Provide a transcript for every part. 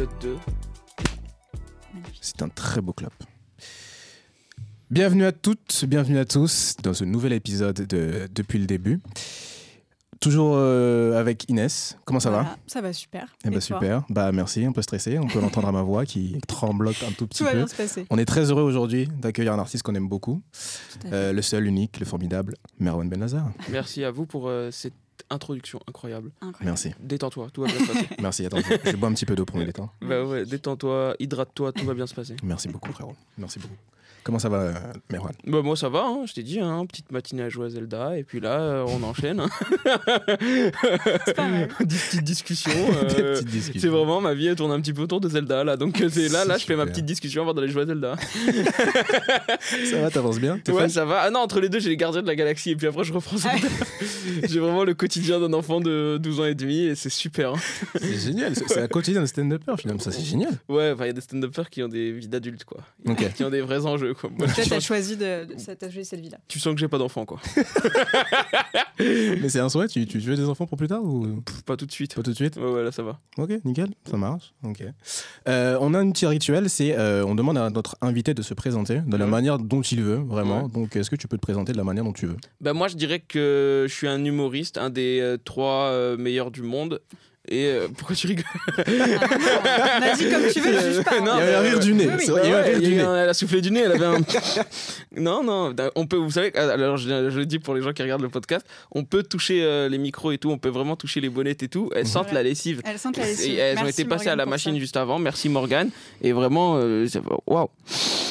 épisode 2. C'est un très beau clap. Bienvenue à toutes, bienvenue à tous dans ce nouvel épisode de Depuis le début. Toujours euh, avec Inès. Comment ça Voilà, va Ça va super. Eh Et ben super. Bah merci, un peu stressé. On peut l'entendre à ma voix qui tremblote un tout petit Tout va peu. bien se passer. On est très heureux aujourd'hui d'accueillir un artiste qu'on aime beaucoup. Euh, le seul, unique, le formidable Merwan Benazar. Merci à vous pour euh, cette introduction incroyable. Incroyable. Merci, Détends-toi, tout va bien se passer. merci. Attends, je je bois un petit peu d'eau pour me détendre. bah ouais, détends-toi, hydrate-toi, tout va bien se passer. Merci beaucoup frérot. Merci beaucoup. Comment ça va, euh, Merwan? Bah moi ça va, hein, je t'ai dit, hein, petite matinée à jouer à Zelda, et puis là euh, on enchaîne. hein. C'est pas mal. Des petites discussions. Des euh, c'est vraiment ma vie, elle tourne un petit peu autour de Zelda là, donc c'est là, là je fais ma petite discussion avant d'aller jouer à Zelda. Ça va, t'avances bien? Ouais, ça va. Ah non, entre les deux, j'ai les gardiens de la galaxie, et puis après je reprends Zelda. j'ai vraiment le quotidien d'un enfant de 12 ans et demi, et c'est super. hein. C'est génial, c'est un quotidien de stand-upper finalement, ça c'est génial. Ouais, il y a des stand-uppers qui ont des vies d'adultes quoi, Ok. qui ont des vrais enjeux quoi. Moi, Toi, tu, t'as sens, choisi de, de ça, t'as choisi cette vie-là. tu sens que j'ai pas d'enfant quoi. Mais c'est un souhait, tu, tu veux des enfants pour plus tard ou? Pff, Pas tout de suite. pas tout de suite? Ouais, ouais, là ça va. Ok, nickel, ça marche. Ok. Euh, on a un petit rituel, c'est euh, on demande à notre invité de se présenter de la Ouais. manière dont il veut, vraiment. Ouais. Donc, est-ce que tu peux te présenter de la manière dont tu veux? Bah moi je dirais que je suis un humoriste, un des euh, trois euh, meilleurs du monde. Et euh, pourquoi tu rigoles Ah, Vas-y comme tu veux, je juge pas. Non, Il y avait un rire du nez. oui, oui. c'est vrai, il y avait un rire du nez. un- elle a soufflé du nez, elle avait un. non, non, on peut, vous savez, alors je, je le dis pour les gens qui regardent le podcast, on peut toucher euh, les micros et tout, on peut vraiment toucher les bonnettes et tout. Elles sentent Ouais. la lessive. Elles sentent la Et lessive. elles ont été passées à la machine ça. juste avant. Merci Morgane. Et vraiment, euh, waouh.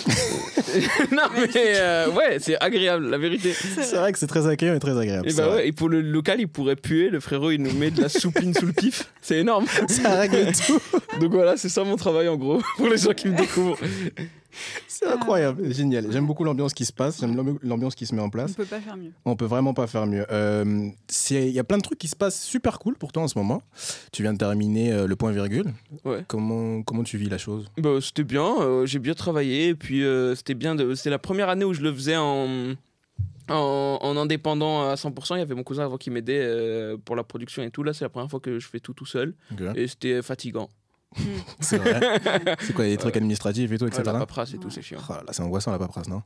non mais euh, ouais, c'est agréable, la vérité. C'est vrai que c'est très accueillant et très agréable. Et bah ouais, et pour le local, il pourrait puer. Le frérot, il nous met de la soupine sous le pif. C'est énorme. Ça règle tout. Donc voilà, c'est ça mon travail en gros pour les gens qui me découvrent. C'est incroyable, génial. J'aime beaucoup l'ambiance qui se passe, j'aime l'ambi- l'ambiance qui se met en On place. peut pas faire mieux. On peut vraiment pas faire mieux. Euh, Il y a plein de trucs qui se passent super cool pour toi en ce moment. Tu viens de terminer euh, le point virgule. Ouais. Comment, comment tu vis la chose? Bah, c'était bien, euh, j'ai bien travaillé. Et puis euh, c'était bien. De... C'est la première année où je le faisais en. En, en indépendant à 100%, il y avait mon cousin avant qui m'aidait euh, pour la production et tout. Là, c'est la première fois que je fais tout tout seul. Et c'était fatigant. C'est vrai. c'est quoi, les trucs administratifs et tout, etc. Ouais, la paperasse et tout, Ouais. c'est chiant. Oh c'est angoissant la paperasse, non?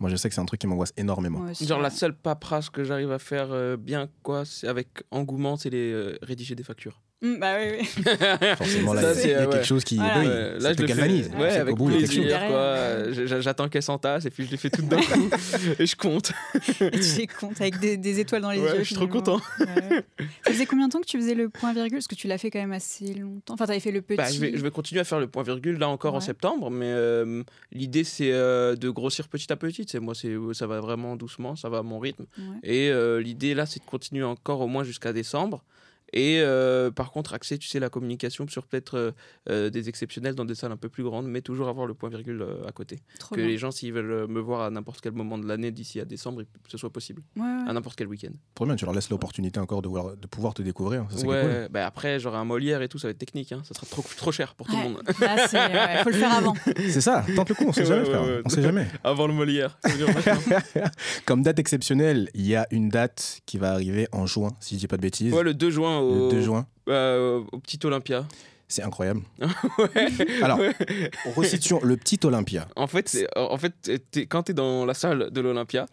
Moi, je sais que c'est un truc qui m'angoisse énormément. Aussi, Genre la ouais. seule paperasse que j'arrive à faire euh, bien quoi, c'est avec engouement, c'est les euh, rédiger des factures. Hum, Bah oui, oui. Forcément, là, Ça, il y a- quelque ouais. chose qui. Voilà. oui, Ouais, ça je te le fais- galvanise. Ouais, C'est avec qu'au bout, il y a quelque chose. plaisir, J'attends qu'elle s'entasse et puis je les fais toutes d'un coup et je compte. Et tu fais compte avec des, des étoiles dans les Ouais, yeux. je suis trop content. Ouais. Ça faisait combien de temps que tu faisais le point virgule? Parce que tu l'as fait quand même assez longtemps. Enfin, t'avais fait le petit. Bah, je, vais, je vais continuer à faire le point virgule là encore en septembre, mais euh, l'idée c'est euh, de grossir petit à petit. C'est moi, c'est ça va vraiment doucement, ça va à mon rythme. Ouais. Et euh, l'idée là, c'est de continuer encore au moins jusqu'à décembre. Et euh, par contre, axer, tu sais, la communication sur peut-être euh, euh, des exceptionnels dans des salles un peu plus grandes, mais toujours avoir le point virgule euh, à côté. Trop que bien. les gens, s'ils veulent me voir à n'importe quel moment de l'année d'ici à décembre, ce soit possible. Ouais, ouais. À n'importe quel week-end. Trop bien, tu leur laisses l'opportunité encore de, voir- de pouvoir te découvrir. Ça, c'est Ouais, cool. bah après, j'aurai un Molière et tout, ça va être technique. Hein. Ça sera trop, trop cher pour tout le monde. Là, c'est- ouais, faut le faire avant. C'est ça, tente le coup, on sait jamais, ouais, frère. ouais. On sait jamais. Avant le Molière. Comme date exceptionnelle, il y a une date qui va arriver en juin, si je dis pas de bêtises. ouais, le 2 juin au, le 2 juin. euh, au petit Olympia. C'est incroyable. ouais. Alors, resituons le petit Olympia. En fait, en fait quand tu es dans la salle de l'Olympia,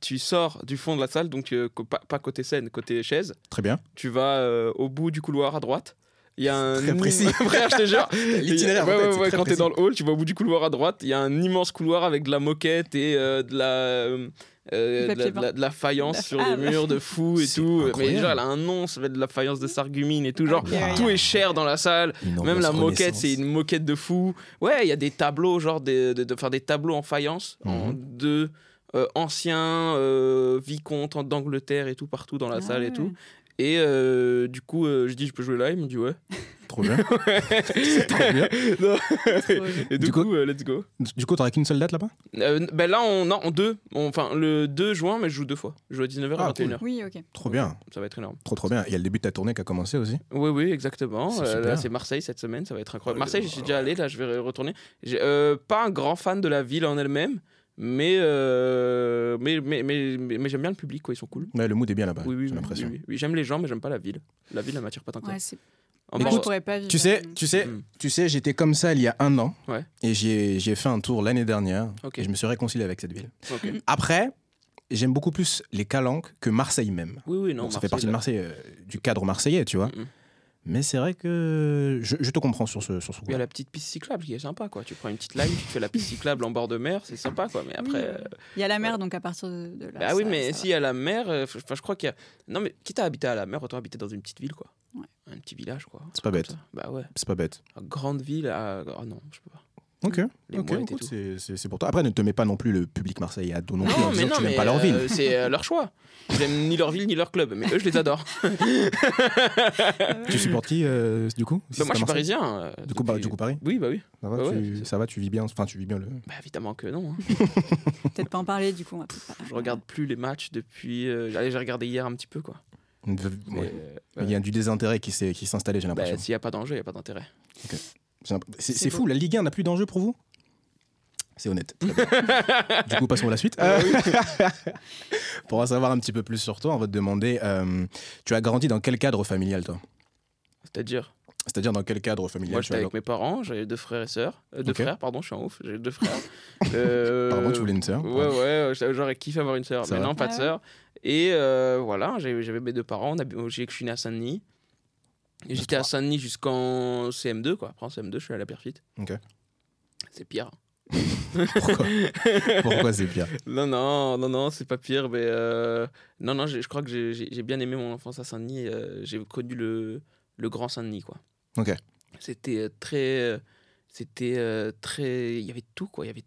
tu sors du fond de la salle, donc euh, pas, pas côté scène, côté chaise. très bien. Tu vas euh, au bout du couloir à droite. Il y a un Très précis. Frère, je te jure. L'itinéraire, Ouais, ouais, ouais, quand t'es dans le hall, tu vas au bout du couloir à droite. Il y a un immense couloir avec de la moquette et euh, de la. Euh, de, la, de la- de la faïence La- sur Ah, les murs de fou et tout. Mais genre, elle a un nom, ça va être de la faïence de Sargumine et tout. Genre, tout est cher dans la salle. Même la moquette, c'est une moquette de fou. Ouais, il y a des tableaux, genre des, de, de faire des tableaux en faïence, en Mhm. de euh, anciens euh, vicomtes d'Angleterre et tout partout dans la Ah salle et ouais. tout. Et euh, du coup, euh, je dis, je peux jouer là Il me dit, ouais. Trop bien. Trop bien. Non. Trop bien. et du, Du coup, coup- euh, let's go. Du coup, t'auras qu'une seule date là-bas? Euh, ben là, on, non, en deux. Enfin, le 2 juin, mais je joue deux fois. Je joue à 19h Ah, et 21h. Oui, ok. Trop bien. Ça va être énorme. Trop, trop bien. Il y a le début de ta tournée qui a commencé aussi. Oui, oui, exactement. C'est Euh, là, c'est Marseille cette semaine, ça va être incroyable. Ouais, Marseille, j'y suis déjà allé, là, je vais retourner. Euh, pas un grand fan de la ville en elle-même, mais, euh, mais, mais, mais, mais, mais j'aime bien le public, quoi, ils sont cool. Ouais, le mood est bien là-bas, oui, oui, j'ai l'impression. oui, oui. Oui, j'aime les gens, mais j'aime pas la ville. La ville, elle m'attire pas tant que ça. Ouais, c'est En Moi, bas- je pourrais pas vivre. Tu sais, tu sais, Mm. tu sais, j'étais comme ça il y a un an. Ouais. Et j'ai j'ai fait un tour l'année dernière. Et je me suis réconcilié avec cette ville. Après, j'aime beaucoup plus les calanques que Marseille même. Oui, oui, non. Ça fait partie de. Marseille, euh, du cadre marseillais, tu vois. Mais c'est vrai que je, je te comprends sur ce, sur ce Il y a la petite piste cyclable qui est sympa, quoi. Tu prends une petite line, tu te fais la piste cyclable en bord de mer, c'est sympa, quoi. Mais après. Oui, euh, Il y a la mer, donc à partir de, de là. Bah oui, mais s'il y a la mer, euh, enfin, je crois qu'il y a. Non, mais quitte à habiter à la mer, autant habiter dans une petite ville, quoi. Ouais. Un petit village, quoi. C'est pas bête. ça. Bah ouais. C'est pas bête. Une grande ville, à... oh non, je peux pas. Ok. Les Ok, mouettes et écoute, tout. c'est- pour toi. Après, ne te mets pas non plus le public marseillais à dos non plus en Non, mais disant que non, tu n'aimes mais pas leur ville. euh, c'est euh, leur choix. J'aime ni leur ville ni leur club, mais eux, je les adore. Tu supportes qui, euh, du coup si Bah, moi, je suis parisien. euh, Du coup, bah, depuis- du coup, Paris Oui, bah oui. ça va, Bah tu, ça va, tu vis bien, enfin, tu vis bien le. Bah évidemment que non. hein. Peut-être pas en parler, du coup. on va pas- Je regarde plus les matchs depuis. Allez, j'ai regardé hier un petit peu, quoi. Ouais. Euh, Il y a du désintérêt qui s'est qui s'est installé, j'ai bah, l'impression. S'il n'y a pas d'enjeu, il n'y a pas d'intérêt. C'est fou, la Ligue 1 n'a plus d'enjeu pour vous? C'est honnête. Du coup, passons à la suite. Ah pour en savoir un petit peu plus sur toi, on va te demander euh, tu as grandi dans quel cadre familial, toi? C'est-à-dire, C'est-à-dire dans quel cadre familial moi tu j'étais avec mes parents, j'avais deux frères et sœurs. Euh, deux frères, pardon, je suis en ouf, j'ai deux frères. Euh, Pardon, tu voulais une sœur Ouais, ouais, j'aurais kiffé avoir une sœur, mais va. non, pas de sœur. Et euh, voilà, j'avais mes deux parents, je suis né à Saint-Denis. J'étais à Saint-Denis jusqu'en CM2, quoi. Après en CM2, je suis allé à Pierrefitte. Ok. C'est pire. Pourquoi Pourquoi c'est pire Non, non, non, non, c'est pas pire. Mais euh, non, non, je crois que j'ai- bien aimé mon enfance à Saint-Denis. euh, j'ai connu le, le grand Saint-Denis, quoi. Ok. C'était euh, très. euh, C'était euh, très. Il y avait tout, quoi. Il y avait.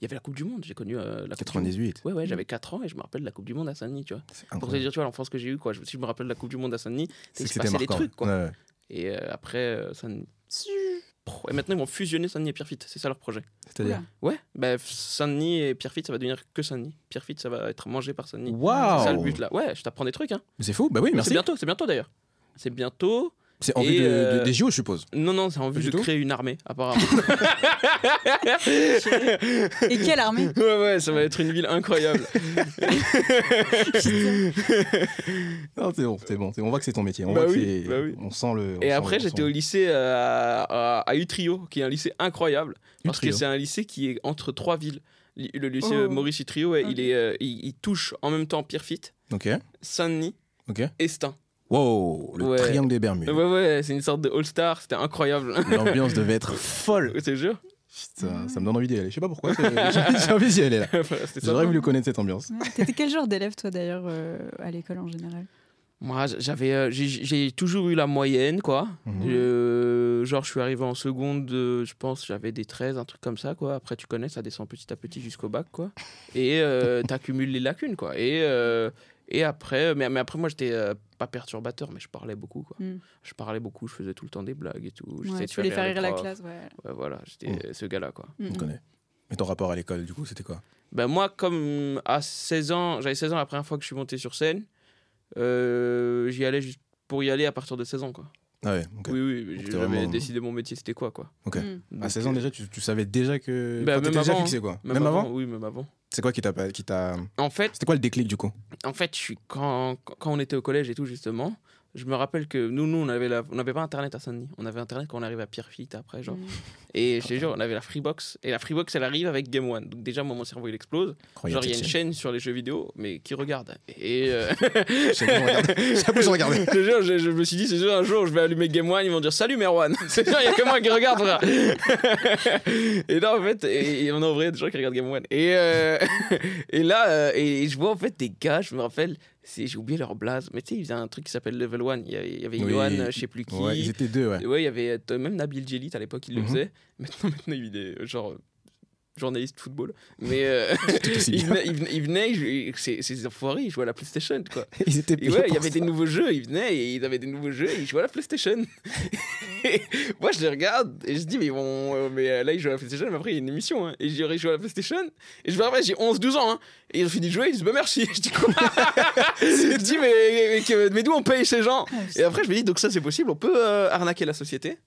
Il y avait la Coupe du Monde. J'ai connu euh, la Coupe du Monde. 98. Ouais, ouais, j'avais 4 ans et je me rappelle de la Coupe du Monde à Saint-Denis, tu vois. C'est Pour te dire, tu vois, l'enfance que j'ai eue, quoi. Je, si je me rappelle de la Coupe du Monde à Saint-Denis, C'est se c'était passait des trucs, quoi. Ouais, ouais. Et euh, après, euh, Saint-Denis. Et maintenant, ils vont fusionner Saint-Denis et Pierrefitte. C'est ça leur projet. C'est-à-dire. Ouais, bah, Saint-Denis et Pierrefitte, ça va devenir que Saint-Denis. Pierrefitte, ça va être mangé par Saint-Denis. Waouh C'est ça le but là. Ouais, je t'apprends des trucs. Hein. Mais C'est fou, bah oui, C'est merci. bientôt, c'est bientôt d'ailleurs. C'est bientôt. C'est en Et, vue de- de- euh, des JO, je suppose. Non, non, c'est en vue du de tout créer une armée, apparemment. Et quelle armée? Ouais, ouais, ça va être une ville incroyable. Non, c'est bon, c'est bon, c'est- on voit que c'est ton métier. On, Bah voit que oui, c'est- bah oui. on sent le. on Et sent- après, on j'étais sent- au lycée euh, à, à, Utrio, qui est un lycée incroyable. Parce Utrio. que c'est un lycée qui est entre trois villes. Li- Le lycée Oh. Maurice Utrio, ouais, Ok. il, est, euh, il, il touche en même temps Pierrefitte, Ok, Saint-Denis ok. et Stein. Wow, le Ouais. triangle des Bermudes. Ouais, ouais, c'est une sorte de All-Star, c'était incroyable. L'ambiance devait être folle. Je te jure. Putain, ça me donne envie d'y aller. Je sais pas pourquoi. J'ai envie d'y aller là. Voilà, J'aurais voulu connaître cette ambiance. T'étais quel genre d'élève, toi, d'ailleurs, euh, à l'école en général? Moi, j'avais, euh, j'ai- toujours eu la moyenne, quoi. Mhm. Euh, genre, je suis arrivé en seconde, euh, je pense, j'avais des 13, un truc comme ça, quoi. Après, tu connais, ça descend petit à petit jusqu'au bac, quoi. Et euh, t'accumules les lacunes, quoi. Et, euh, et après, mais, mais après, moi, j'étais euh, pas perturbateur, mais je parlais beaucoup, quoi. Mm. Je parlais beaucoup, je faisais tout le temps des blagues et tout. Ouais, Tu voulais faire rire la classe, ouais. Ouais, voilà, j'étais ce gars-là, quoi. Mm, On connaît. Et ton rapport à l'école, du coup, c'était quoi? Ben moi, comme à 16 ans, j'avais 16 ans la première fois que je suis monté sur scène, euh, j'y allais juste pour y aller à partir de 16 ans, quoi. Ah ouais, ok. Oui, oui, t'es j'avais vraiment- décidé mon métier, c'était quoi, quoi. Ok. Mm. À Donc, 16 ans euh, déjà, tu, tu savais déjà que. Bah, même déjà avant, fixé quoi. Même, avant, Oui, même avant. C'est quoi qui t'a. Qui t'a... En fait, C'était quoi le déclic du coup? En fait, je suis quand, quand on était au collège et tout justement, je me rappelle que nous, nous, on avait la- on n'avait pas internet à Saint-Denis. On avait internet quand on arrivait à Pierrefitte après, genre. Mm. Et je te jure, on avait la Freebox. Et la Freebox, elle arrive avec Game One. Donc déjà, moi, mon cerveau, il explose. Incroyable, genre, il y a une chaîne sur les jeux vidéo, mais qui regarde. Et euh, plus regardé. je te jure, je, je me suis dit, c'est sûr, un jour, je vais allumer Game One, ils vont dire Salut Merwan C'est sûr, il y a que moi qui regarde, frère Et là, en fait, et, et on a en vrai des gens qui regardent Game One. Et, euh, et là, euh, et je vois en fait des gars, je me rappelle, j'ai oublié leur blase, mais tu sais, ils faisaient un truc qui s'appelle Level One. Il y avait, Oui. Johan, euh, je sais plus qui. Ouais, ils étaient deux, ouais. Ouais, il y avait euh, même Nabil Djelit à l'époque, il le Mhm. faisait. Maintenant, maintenant, il est euh, genre journaliste football. Mais euh, Tout aussi il bien. venait, il venait, il venait, il jouait- ces, enfoirés, ils jouaient à la PlayStation, quoi. Ils étaient Et ouais, il y avait ça. des nouveaux jeux, ils venaient et ils avaient des nouveaux jeux et ils jouaient à la PlayStation. Et moi, je les regarde et je dis, mais, ils vont, euh, mais euh, là, ils jouent à la PlayStation, mais après, il y a une émission. Hein. Et j'ai joué à la PlayStation. Et je me rappelle, j'ai 11-12 ans. Hein. Et ils ont fini de jouer, ils disent, bah merci. Je dis, quoi? Je dis, mais, mais, mais d'où on paye ces gens? Ah, Et après, je me dis, donc ça, c'est possible, on peut euh, arnaquer la société.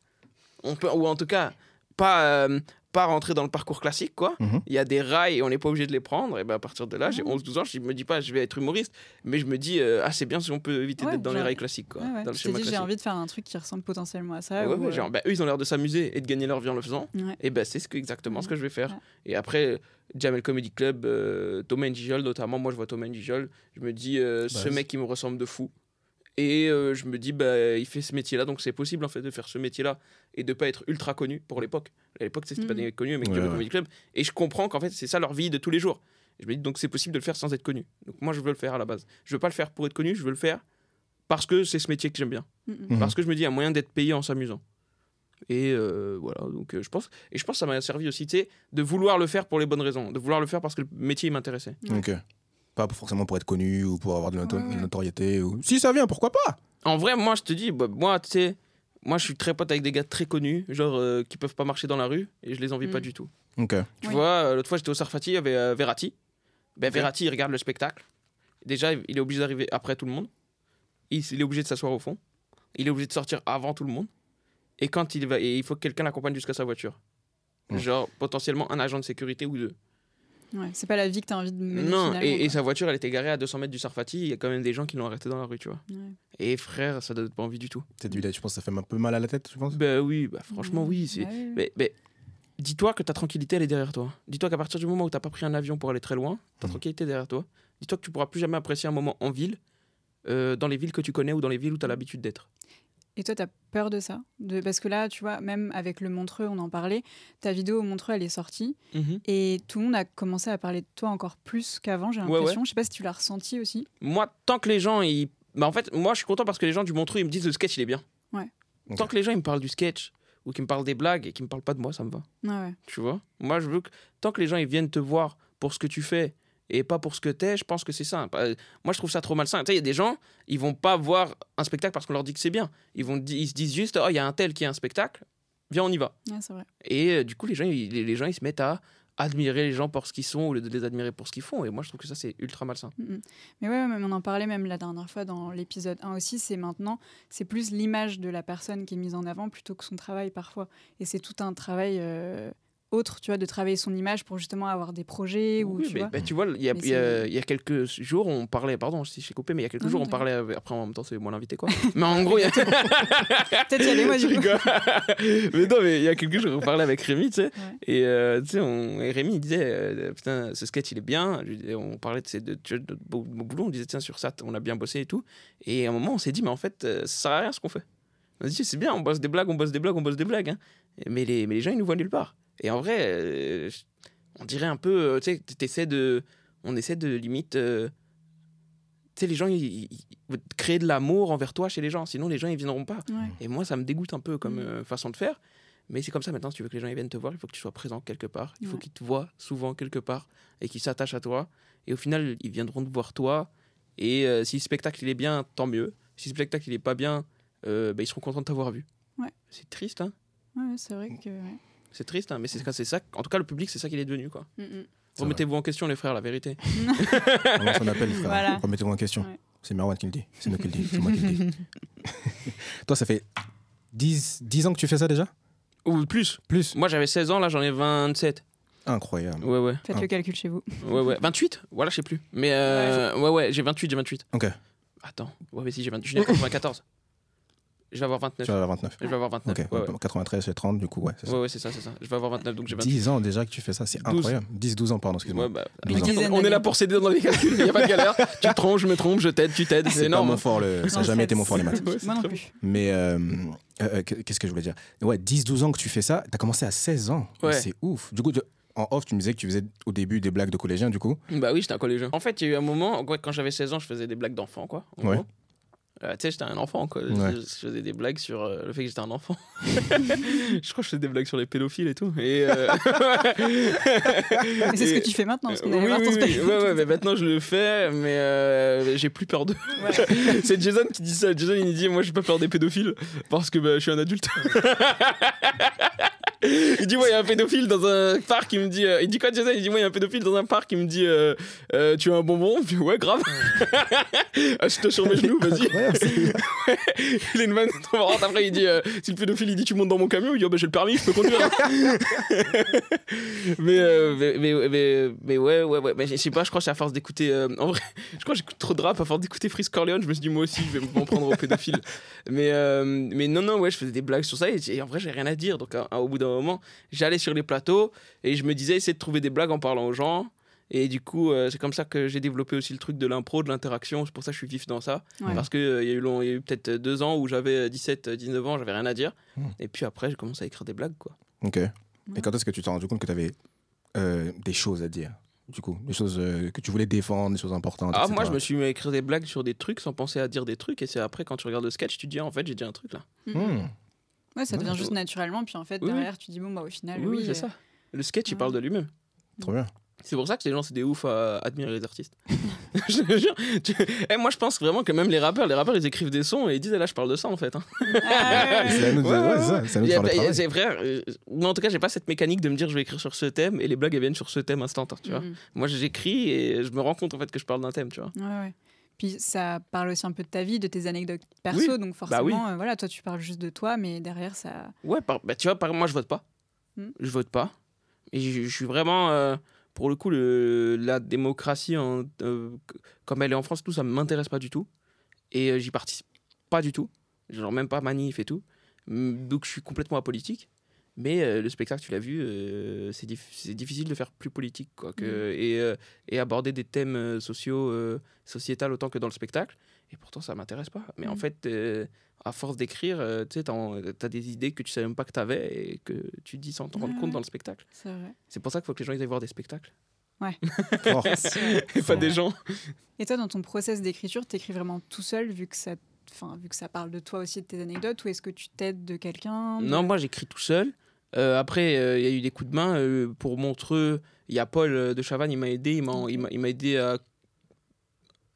On peut, ou en tout cas, pas, euh, pas rentrer dans le parcours classique, quoi. Mhm. Il y a des rails et on n'est pas obligé de les prendre. Et ben à partir de là, j'ai Mhm. 11-12 ans, je me dis pas, je vais être humoriste, mais je me dis, euh, ah, c'est bien si on peut éviter Ouais, d'être dans les rails classiques, quoi. Ouais, ouais. Dans le schéma dit, j'ai envie de faire un truc qui ressemble potentiellement à ça. Ouais, ou, ouais, euh, genre, bah, eux, ils ont l'air de s'amuser et de gagner leur vie en le faisant. ouais. Et ben c'est ce que, exactement ce que je vais faire. Ouais. Et après, Jamel Comedy Club, euh, Thomas Njijol notamment, moi je vois Thomas Njijol, je me dis, euh, ce Base. mec il me ressemble de fou. Et euh, je me dis, bah, il fait ce métier-là, donc c'est possible en fait de faire ce métier-là et de pas être ultra connu pour l'époque. À l'époque, c'était pas Mhm. des mecs connus, les mecs du Ouais. Comedy Club. Et je comprends qu'en fait, c'est ça leur vie de tous les jours. Et je me dis, donc c'est possible de le faire sans être connu. Donc moi, je veux le faire à la base. Je veux pas le faire pour être connu, je veux le faire parce que c'est ce métier que j'aime bien. Mm, mm. Mhm. Parce que je me dis, il y a moyen d'être payé en s'amusant. Et euh, voilà, donc euh, je pense, et je pense que ça m'a servi aussi, tu sais, de vouloir le faire pour les bonnes raisons, de vouloir le faire parce que le métier m'intéressait. Ouais. Pas forcément pour être connu ou pour avoir de noto- Ouais, ouais. notoriété. Ou... Si ça vient, pourquoi pas? En vrai, moi je te dis, bah, moi tu sais, moi je suis très pote avec des gars très connus, genre euh, qui peuvent pas marcher dans la rue, et je les envie pas Mm. du tout. Ok. Tu Oui. vois, euh, l'autre fois j'étais au Sarfati, il y avait euh, Verratti. Ben, Ok. Verratti, il regarde le spectacle. Déjà, il est obligé d'arriver après tout le monde. Il, il est obligé de s'asseoir au fond. Il est obligé de sortir avant tout le monde. Et quand il va, et il faut que quelqu'un l'accompagne jusqu'à sa voiture. Mm. Genre potentiellement un agent de sécurité ou deux. Ouais, c'est pas la vie que t'as envie de mener. Non, et, sa voiture, elle était garée à 200 mètres du Sarfati. Il y a quand même des gens qui l'ont arrêté dans la rue, tu vois. Ouais. Et frère, ça donne pas envie du tout. Cette vie-là, tu penses que ça fait un peu mal à la tête, tu penses Ben oui, bah franchement, oui. c'est- Ouais, ouais, ouais. Mais, mais dis-toi que ta tranquillité, elle est derrière toi. Dis-toi qu'à partir du moment où t'as pas pris un avion pour aller très loin, ta Mhm. tranquillité est derrière toi. Dis-toi que tu pourras plus jamais apprécier un moment en ville, euh, dans les villes que tu connais ou dans les villes où tu as l'habitude d'être. Et toi, t'as peur de ça? De... Parce que là, tu vois, même avec le Montreux, on en parlait, ta vidéo au Montreux, elle est sortie. Et tout le monde a commencé à parler de toi encore plus qu'avant, j'ai Ouais, l'impression. Je sais pas si tu l'as ressenti aussi. Moi, tant que les gens, ils... bah, en fait, moi, je suis content parce que les gens du Montreux, ils me disent le sketch, il est bien. Ouais. Tant que les gens, ils me parlent du sketch ou qu'ils me parlent des blagues et qu'ils me parlent pas de moi, ça me va. Ouais, ouais. Tu vois? Moi, je veux que tant que les gens, ils viennent te voir pour ce que tu fais et pas pour ce que t'es, je pense que c'est ça. Euh, Moi, je trouve ça trop malsain. Tu sais, il y a des gens, ils vont pas voir un spectacle parce qu'on leur dit que c'est bien. Ils, vont, ils se disent juste, oh, il y a un tel qui a un spectacle, viens, on y va. Ouais, vrai. Et euh, du coup, les gens, ils, les les gens, ils se mettent à admirer les gens pour ce qu'ils sont au lieu de les admirer pour ce qu'ils font. Et moi, je trouve que ça, c'est ultra malsain. Mm, mm. Mais ouais, même on en parlait même la dernière fois dans l'épisode 1 aussi, c'est maintenant, c'est plus l'image de la personne qui est mise en avant plutôt que son travail parfois. Et c'est tout un travail euh, autre, tu vois, de travailler son image pour justement avoir des projets ou Oui, tu mais, vois. bah, tu vois, il y a, y a- y a quelques jours, on parlait, pardon si je suis coupé, mais il y a quelques Non, jours, non, on parlait, après en même temps, c'est moi l'invité, quoi. mais en gros, il y a. Peut-être y aller, moi, du coup. mais non, mais il y a quelques jours, on parlait avec Rémi, tu sais. Ouais. Et euh, tu sais, on- et Rémi, il disait, euh, putain, ce sketch, il est bien. On parlait de, de, de boulot, on disait, tiens, sur ça, on a bien bossé et tout. Et à un moment, on s'est dit, mais en fait, euh, ça sert à rien ce qu'on fait. On s'est dit, c'est bien, on bosse des blagues, on bosse des blagues, on bosse des blagues. hein. Mais, les, mais les gens, ils nous voient nulle part. Et en vrai, euh, on dirait un peu, euh, tu sais, de. On essaie de limite. euh, tu sais, les gens, ils, ils- créer de l'amour envers toi chez les gens, sinon les gens, ils viendront pas. Ouais. Et moi, ça me dégoûte un peu comme Mm. euh, façon de faire. Mais c'est comme ça maintenant, si tu veux que les gens ils viennent te voir, il faut que tu sois présent quelque part. Il faut qu'ils te voient souvent quelque part et qu'ils s'attachent à toi. Et au final, ils viendront te voir toi. Et euh, si le spectacle il est bien, tant mieux. Si le spectacle il est pas bien, euh, bah, ils seront contents de t'avoir vu. Ouais. C'est triste, hein Ouais, c'est vrai que. C'est triste, hein mais c'est c'est ça. En tout cas, le public, c'est ça qu'il est devenu, quoi. Mm, mm. Remettez-vous en question, les frères, la vérité. Comment on appelle, frère Voilà. Remettez-vous en question. Ouais. C'est Merwan qui le dit. C'est nous qui le dit. C'est moi qui le dis. Toi, ça fait 10, 10 ans que tu fais ça déjà? Ou plus. Plus Moi, j'avais 16 ans, là, j'en ai 27. Incroyable. Ouais, ouais. Faites Ah. le calcul chez vous. Ouais, ouais. 28 Voilà, je sais plus. Mais euh, ouais, ouais, j'ai 28, j'ai 28. Ok. Attends, ouais, mais si j'ai 28, je suis né en 94. Je vais avoir 29. Tu vas avoir 29. Je vais avoir 29. Ok. Ouais, ouais. 93, c'est 30, du coup, ouais. Ouais, ouais, c'est ça, c'est ça. Je vais avoir 29, donc j'ai 28. 10 ans déjà que tu fais ça, c'est 12. incroyable. 10, 12 ans, pardon, excuse-moi. Ouais, bah, 12 ans. on- est là pour s'aider dans les calculs, il n'y a pas de galère. tu te trompes, je me trompe, je t'aide, tu t'aides, c'est énorme. mon fort, le... ça n'a jamais été mon fort les maths. Moi non plus. Mais euh, euh, qu'est-ce que je voulais dire? Ouais, 10-12 ans que tu fais ça, t'as commencé à 16 ans. Ouais. C'est ouf. Du coup, en off, tu me disais que tu faisais au début des blagues de collégiens, du coup. Bah oui, j'étais un collégien. En fait, il y a eu un moment, quand j'avais 16 ans, je faisais des blagues d'enfant, quoi. en Ouais. gros. Euh, tu sais, j'étais un enfant, quoi. Je- Ouais. Je, faisais des blagues sur euh, le fait que j'étais un enfant. je crois que je faisais des blagues sur les pédophiles et tout. Et euh, Mais c'est ce que tu fais maintenant, parce qu'on oui, oui, oui. Ouais, ouais, mais maintenant je le fais, mais euh, j'ai plus peur d'eux. c'est Jason qui dit ça. Jason il dit Moi j'ai pas peur des pédophiles parce que bah, je suis un adulte. il dit, ouais, il y a un pédophile dans un parc, il me dit, euh, il dit quoi, Jason? Il dit, ouais, il y a un pédophile dans un parc, il me dit, euh, euh, tu as un bonbon? Je dis, ouais, grave. Ah, je te sur mes genoux, vas-y. Il est une vanne trop marrante. Après, il dit, si le pédophile, il dit, tu montes dans mon camion, il dit, oh, bah, j'ai le permis, je peux conduire. mais, euh, mais, mais, mais, mais ouais, ouais, ouais. Mais je sais pas, je crois que c'est à force d'écouter. en vrai, je crois que j'écoute trop de rap à force d'écouter Freeze Corleone. Je me suis dit, moi aussi, je vais m'en prendre au pédophile. mais, mais non, non, ouais, je faisais des blagues sur ça et, et en vrai, j'ai rien à dire. Donc, à- au bout d'un moment, j'allais sur les plateaux et je me disais, essayer de trouver des blagues en parlant aux gens. Et du coup, euh, c'est comme ça que j'ai développé aussi le truc de l'impro, de l'interaction. C'est pour ça que je suis vif dans ça. Ouais. Parce qu'il y a eu, long- il y a eu peut-être deux ans où j'avais 17, 19 ans, j'avais rien à dire. Hmm. Et puis après, j'ai commencé à écrire des blagues, quoi. Ok. Et quand est-ce que tu t'es rendu compte que tu avais des choses à dire Du coup, des choses euh, que tu voulais défendre, des choses importantes. Ah, etc. moi, je me suis mis à écrire des blagues sur des trucs sans penser à dire des trucs. Et c'est après, quand tu regardes le sketch, tu te dis, ah, en fait, j'ai dit un truc là. Mhm. Ouais, ça Ouais, devient je- juste naturellement, puis en fait, Oui, derrière, tu dis, bon, bah, au final, oui, c'est euh, ça. Le sketch, il parle de lui-même. Trop bien. C'est pour ça que les gens, c'est des oufs à admirer les artistes. je te jure. Tu- Eh, moi, je pense vraiment que même les rappeurs, les rappeurs, ils écrivent des sons et ils disent, eh, là, je parle de ça, en fait. hein. Ah, C'est à nous de, Ouais, c'est ça, c'est de a faire le. C'est euh, Moi, en tout cas, j'ai pas cette mécanique de me dire, je vais écrire sur ce thème et les blagues, elles viennent sur ce thème instant. Tu vois. Mhm. Moi, j'écris et je me rends compte, en fait, que je parle d'un thème, tu vois. Ouais, ouais. Puis ça parle aussi un peu de ta vie, de tes anecdotes perso, donc forcément, Bah oui. euh, voilà, toi tu parles juste de toi, mais derrière ça. Ouais, par- bah, tu vois, par... moi, je vote pas. Hmm. Je vote pas. Et je, je suis vraiment. euh, pour le coup, le, la démocratie, en- euh, comme elle est en France, tout ça m'intéresse pas du tout. Et j'y participe pas du tout. Genre, même pas manif et tout. Donc, je suis complètement apolitique. Mais euh, le spectacle, tu l'as vu, euh, c'est dif- c'est difficile de faire plus politique. Quoi, que, et, euh, et aborder des thèmes euh, sociaux, euh, sociétals autant que dans le spectacle. Et pourtant, ça m'intéresse pas. Mais en Mm. fait, euh, à force d'écrire, euh, tu sais, t'as des idées que tu savais même pas que t'avais et que tu dis sans t'en rendre Ouais, compte ouais. dans le spectacle. C'est vrai. C'est pour ça qu'il faut que les gens ils aillent voir des spectacles. Fort. Et pas des gens. Et toi, dans ton process d'écriture, t'écris vraiment tout seul, vu que ça, enfin, vu que ça parle de toi aussi, de tes anecdotes, ou est-ce que tu t'aides de quelqu'un de- Non, moi j'écris tout seul. Euh, après, euh, il y a eu des coups de main. euh, pour Montreux, il y a Paul de Chavannes, il m'a aidé. Il m'a Ok. il m'a- il m'a aidé à.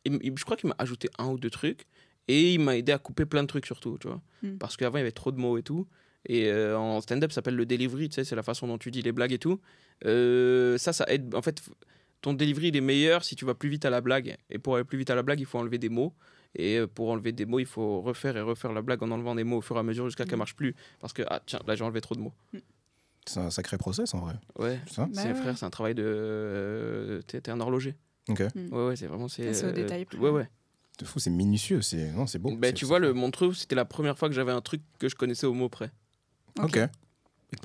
il m- il- je crois qu'il m'a ajouté un ou deux trucs. Et il m'a aidé à couper plein de trucs surtout, tu vois. Mm. Parce qu'avant, il y avait trop de mots et tout. Et en stand-up, ça s'appelle le delivery, tu sais, c'est la façon dont tu dis les blagues et tout. Ça, ça aide. En fait, ton delivery, il est meilleur si tu vas plus vite à la blague. Et pour aller plus vite à la blague, il faut enlever des mots. Et euh, pour enlever des mots, il faut refaire et refaire la blague en enlevant des mots au fur et à mesure jusqu'à qu'elle Mm. marche plus. Parce que, ah tiens, là j'ai enlevé trop de mots. C'est un sacré process en vrai. Ouais, C'est Bah ouais. frère, c'est un travail de. euh, T'es un horloger. Ok. Ouais, ouais, c'est vraiment. C'est C'est au euh, détail près. Ouais, ouais. C'est fou, c'est minutieux. C'est non, c'est beau. Ben, C'est- tu vois, le Montreux, c'était la première fois que j'avais un truc que je connaissais au mot près. Ok.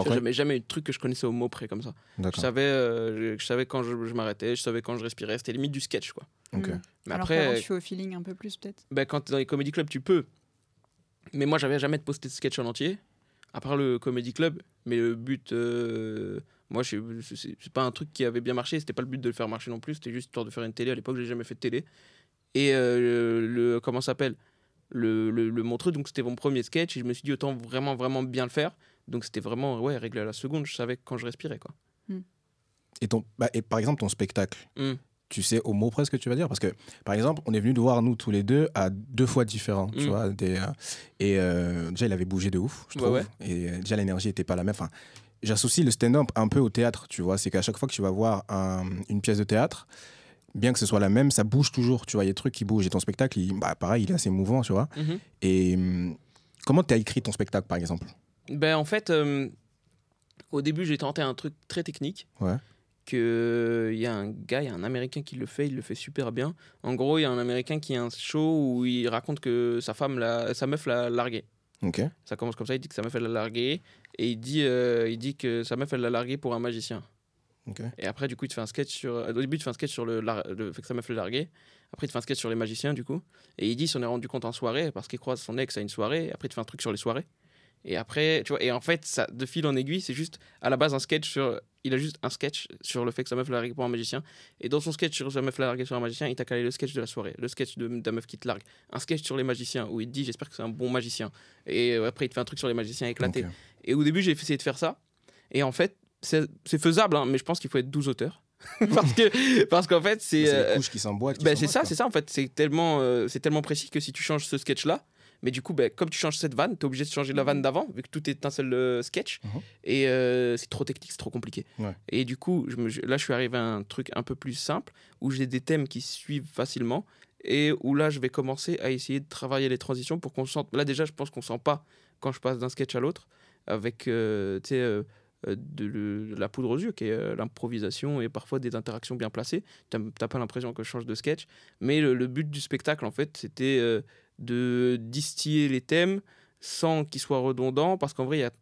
J'avais jamais eu de truc que je connaissais au mot près comme ça. Je savais, euh, je, je savais quand je, je m'arrêtais, je savais quand je respirais. C'était limite du sketch, quoi. Ok. Mm. Mais Alors après, tu fais au feeling un peu plus, peut-être? ben, quand t'es dans les comedy clubs, tu peux. Mais moi, j'avais jamais de posté de sketch en entier, à part le comedy club. Mais le but, euh, moi, je- c'est c'est pas un truc qui avait bien marché. C'était pas le but de le faire marcher non plus. C'était juste histoire de faire une télé. À l'époque, j'ai jamais fait de télé. Et euh, le, comment ça s'appelle? Le, le, le Montreux, donc c'était mon premier sketch. Et je me suis dit autant vraiment, vraiment bien le faire. Donc c'était vraiment, ouais, réglé à la seconde. Je savais quand je respirais, quoi. Et, ton, bah, et par exemple, ton spectacle, Mm. tu sais au mot près ce que tu vas dire? Parce que, par exemple, on est venu de voir, nous, tous les deux, à deux fois différents. Tu Mm. vois, des, euh, et euh, déjà, il avait bougé de ouf, je trouve. ouais. Et euh, déjà, l'énergie n'était pas la même. Enfin, J'associe le stand-up un peu au théâtre, tu vois. C'est qu'à chaque fois que tu vas voir un- une pièce de théâtre, bien que ce soit la même, ça bouge toujours. Tu vois, il y a des trucs qui bougent. Et ton spectacle, il, bah, pareil, il est assez mouvant, tu vois. Mhm. Et hum, comment tu as écrit ton spectacle, par exemple? Ben, en fait, euh, au début, j'ai tenté un truc très technique. Ouais. Que il y a un gars, il y a un Américain qui le fait, il le fait super bien. En gros, il y a un Américain qui a un show où il raconte que sa femme, l'a- sa meuf l'a largué. Ok. Ça commence comme ça, il dit que sa meuf elle l'a largué et il dit, euh, il dit que sa meuf elle l'a largué pour un magicien. Ok. Et après, du coup, il te fait un sketch sur. Au début, il te fait un sketch sur le, lar- le fait que sa meuf l'a largué. Après, il te fait un sketch sur les magiciens, du coup. Et il dit, s'en est rendu compte en soirée parce qu'il croise son ex à une soirée. Après, il te fait un truc sur les soirées. Et après, tu vois, et en fait, ça, de fil en aiguille, c'est juste à la base un sketch sur. Il a juste un sketch sur le fait que sa meuf l'a largué pour un magicien. Et dans son sketch sur sa meuf l'a largué sur un magicien, il t'a calé le sketch de la soirée, le sketch de, de la meuf qui te largue, un sketch sur les magiciens où il te dit, j'espère que c'est un bon magicien. Et euh, après, il te fait un truc sur les magiciens éclatés. Ok. Et au début, j'ai essayé de faire ça. Et en fait, c'est faisable, hein, mais je pense qu'il faut être 12 auteurs. parce que parce qu'en fait, c'est. C'est euh, les couches qui s'emboîtent. ben, c'est ça, c'est ça en fait. C'est tellement, euh, c'est tellement précis que si tu changes ce sketch-là, Mais du coup, ben, comme tu changes cette vanne, tu es obligé de changer la vanne Mhm. d'avant, vu que tout est un seul euh, sketch. Mhm. Et euh, c'est trop technique, c'est trop compliqué. Ouais. Et du coup, je me- je- là, je suis arrivé à un truc un peu plus simple, où j'ai des thèmes qui suivent facilement, et où là, je vais commencer à essayer de travailler les transitions pour qu'on sente. Là, déjà, je pense qu'on sent pas quand je passe d'un sketch à l'autre, avec euh, tu sais, euh, euh, de, la poudre aux yeux, qui est euh, l'improvisation et parfois des interactions bien placées. Tu n'as pas l'impression que je change de sketch. Mais le, le but du spectacle, en fait, c'était euh, de distiller les thèmes sans qu'ils soient redondants, parce qu'en vrai, il y a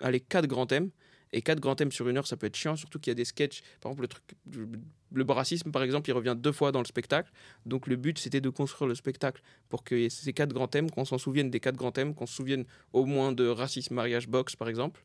allez, quatre grands thèmes. Et quatre grands thèmes sur une heure, ça peut être chiant, surtout qu'il y a des sketchs. Par exemple, le, truc, le racisme, par exemple, il revient deux fois dans le spectacle. Donc le but, c'était de construire le spectacle pour que ces quatre grands thèmes, qu'on s'en souvienne des quatre grands thèmes, qu'on se souvienne au moins de racisme, mariage, box, par exemple.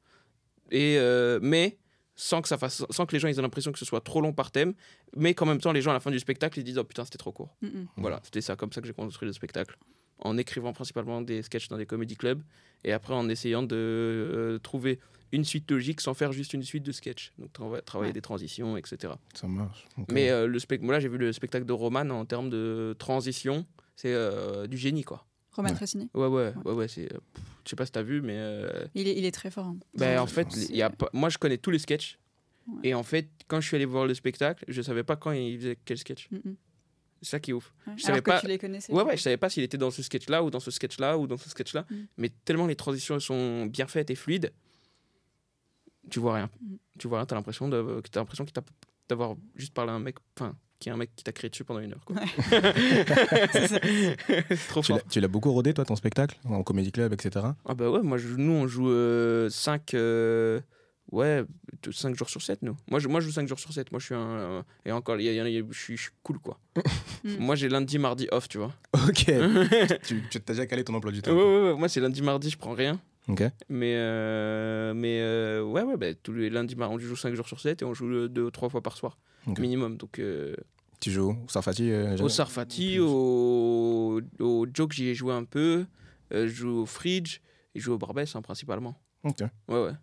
Et, euh, mais sans que, ça fasse, sans que les gens aient l'impression que ce soit trop long par thème, mais qu'en même temps, les gens, à la fin du spectacle, ils disent Oh putain, c'était trop court. Mm. Voilà, c'était ça, comme ça que j'ai construit le spectacle. En écrivant principalement des sketchs dans des comédie clubs et après en essayant de euh, trouver une suite logique sans faire juste une suite de sketchs. Donc trava- travailler Ouais. des transitions, etc. Ça marche. Mais euh, le spec moi là j'ai vu le spectacle de Roman en termes de transition, c'est euh, du génie quoi. Roman Ouais. Ouais ouais ouais ouais, c'est euh, je sais pas si t'as vu mais euh, Il est, il est très fort. hein. ben, en fait il y a pas- moi je connais tous les sketchs Ouais. et en fait quand je suis allé voir le spectacle je savais pas quand il faisait quel sketch. Mm, mm. C'est ça qui est ouf. Ouais. Je savais Alors que pas- tu les connaissais. Ouais, ouais, je savais pas s'il était dans ce sketch-là ou dans ce sketch-là ou dans ce sketch-là. Mm. Mais tellement les transitions sont bien faites et fluides, tu vois rien. Mm. Tu vois rien, t'as l'impression de, t'as l'impression d'avoir juste parlé à un mec, enfin, qui est un mec qui t'a créé dessus pendant une heure. Quoi. C'est ça. C'est trop Tu fort. l'as- tu l'as beaucoup rodé, toi, ton spectacle, en comédie club, etc. Ah bah ouais, moi, je- nous, on joue 5 ouais, 5 jours sur 7, nous. Moi, je, moi, je joue 5 jours sur 7. Moi, je suis un... euh, et encore, il y a- il y en a- il y a- je suis, je suis cool, quoi. Mm. Moi, j'ai lundi, mardi off, tu vois. Ok. ouais, tu tu t'as déjà calé ton emploi du temps. ouais, ouais, Moi, c'est lundi, mardi, je prends rien. Ok. Mais, euh, mais euh, ouais, ouais bah, tous les lundis, on joue 5 jours sur 7 et on joue 2 ou 3 fois par soir, Ok. minimum. Donc, euh, Tu joues où Sarfati euh, au Sarfati, au, au Joke, j'y ai joué un peu. Euh, je joue au Fridge et je joue au Barbès, hein, principalement. Ok. Ouais, ouais.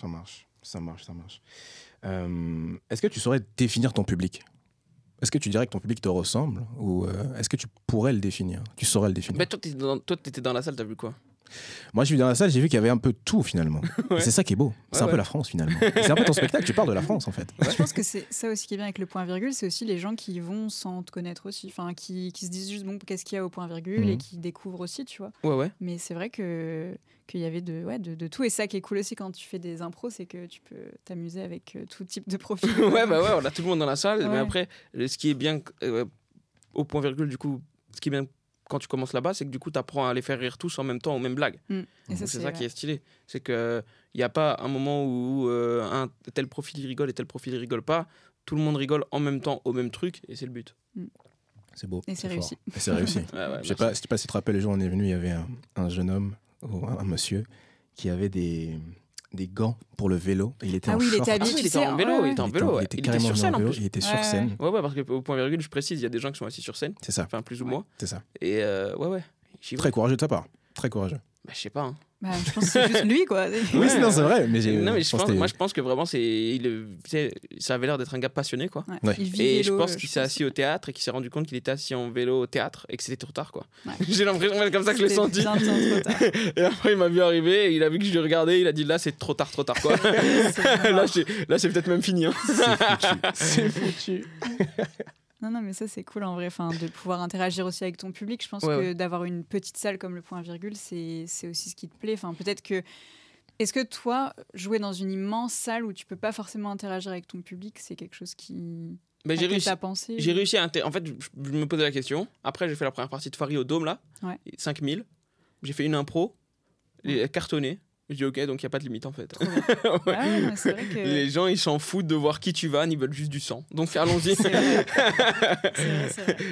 Ça marche, ça marche, ça marche. Euh, est-ce que tu saurais définir ton public? Est-ce que tu dirais que ton public te ressemble Ou euh, est-ce que tu pourrais le définir? Tu saurais le définir Bah, toi, dans, toi, t'étais dans la salle, t'as vu quoi? Moi, je suis dans la salle, j'ai vu qu'il y avait un peu de tout finalement. Ouais. C'est ça qui est beau. C'est Ouais, un peu la France finalement. C'est un peu ton spectacle, tu parles de la France en fait. Je pense que c'est ça aussi qui est bien avec le point virgule, c'est aussi les gens qui vont sans te connaître aussi, enfin qui, qui se disent juste bon qu'est-ce qu'il y a au point virgule et Mhm. qui découvrent aussi, tu vois. Ouais, ouais. Mais c'est vrai que qu'il y avait de, ouais, de, de tout et ça qui est cool aussi quand tu fais des impros, c'est que tu peux t'amuser avec euh, tout type de profil. ouais, bah ouais, on a tout le monde dans la salle. Mais après, ce qui est bien, euh, au point virgule, du coup, ce qui est bien quand tu commences là-bas, c'est que du coup, tu apprends à les faire rire tous en même temps aux mêmes blagues. Mm. Et ça, c'est ça qui est stylé. C'est qu'il n'y a pas un moment où euh, un tel profil il rigole et tel profil il rigole pas. Tout le monde rigole en même temps au même truc et c'est le but. C'est beau. Et c'est réussi. Et c'est réussi. Ouais, Je sais merci. pas, sais pas si tu te rappelles, le jour où on est venu, il y avait un, un jeune homme, ou un, un monsieur, qui avait des, des gants pour le vélo. Et il était Ah en oui, il short. était Ah habillé, il était en vélo, ouais, il était en Il vélo. il était Il était carrément sur en scène en vélo, plus. Il était Ouais, sur ouais. scène. Ouais, ouais, parce qu'au point virgule, je précise, il y a des gens qui sont assis sur scène. C'est ça, Enfin, plus ou Ouais. moins. c'est ça. Et euh, ouais, ouais. Très courageux de ta part. Très courageux. Bah, je sais pas. hein. Bah, je pense que c'est juste lui quoi. Oui, c'est- non, c'est vrai. Mais Non, mais je pense pense, que moi, je pense que vraiment, c'est, ça avait l'air d'être un gars passionné, quoi. Ouais. Ouais. Il vit Et vélo, je pense euh, qu'il s'est assis au théâtre et qu'il s'est rendu compte qu'il était assis en vélo au théâtre et que c'était trop tard, quoi. Ouais. J'ai l'impression, c'est comme ça que je l'ai senti. trop tard. Et après, il m'a vu arriver, et il a vu que je lui regardais, il a dit là, c'est trop tard, trop tard, quoi. C'est là, c'est, là, c'est peut-être même fini. hein. C'est foutu. Non, non, mais ça, c'est cool en vrai, enfin, de pouvoir interagir aussi avec ton public. Je pense Ouais, que ouais. d'avoir une petite salle comme le point virgule, c'est c'est aussi ce qui te plaît. Enfin, peut-être que. Est-ce que toi, jouer dans une immense salle où tu peux pas forcément interagir avec ton public, c'est quelque chose qui. Mais j'ai réussi. pensé J'ai réussi à. En fait, je, me posais la question. Après, j'ai fait la première partie de Fari au Dôme, là. Ouais. 5000. J'ai fait une impro. Les cartonné. Je dis ok, donc il n'y a pas de limite en fait. Ouais. Ouais, ouais, mais c'est vrai que. Les gens, ils s'en foutent de voir qui tu vas, ils veulent juste du sang. Donc allons-y.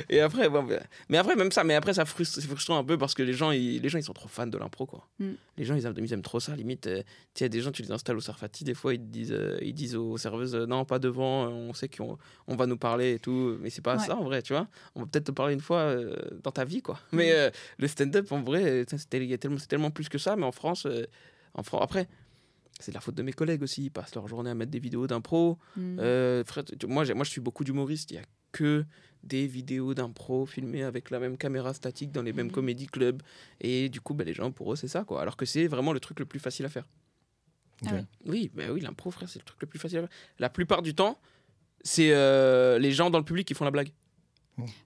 Et après, bon, mais après même ça, mais après ça frustre, c'est frustrant un peu parce que les gens, ils, les gens, ils sont trop fans de l'impro quoi. Mm. Les gens, ils aiment, ils aiment trop ça. Limite, euh, tu sais, il y a des gens, tu les installes au Sarfati, des fois ils disent, euh, ils disent aux serveuses, euh, non, pas devant, euh, on sait qu'on on va nous parler et tout, mais c'est pas Ouais. ça en vrai, tu vois. On va peut-être te parler une fois dans ta vie quoi. Mm. Mais le stand-up en vrai, c'est tellement, tellement plus que ça. Mais en France, en France, après. C'est de la faute de mes collègues aussi. Ils passent leur journée à mettre des vidéos d'impro. Mm. Euh, tu- moi, je suis beaucoup d'humoristes. Il y a que des vidéos d'impro filmées avec la même caméra statique dans les mêmes Mhm. comédie clubs. Et du coup, bah, les gens, pour eux, c'est ça, quoi. Alors que c'est vraiment le truc le plus facile à faire. Ah oui. Oui, bah oui, l'impro, frère, c'est le truc le plus facile à faire. La plupart du temps, c'est euh, les gens dans le public qui font la blague.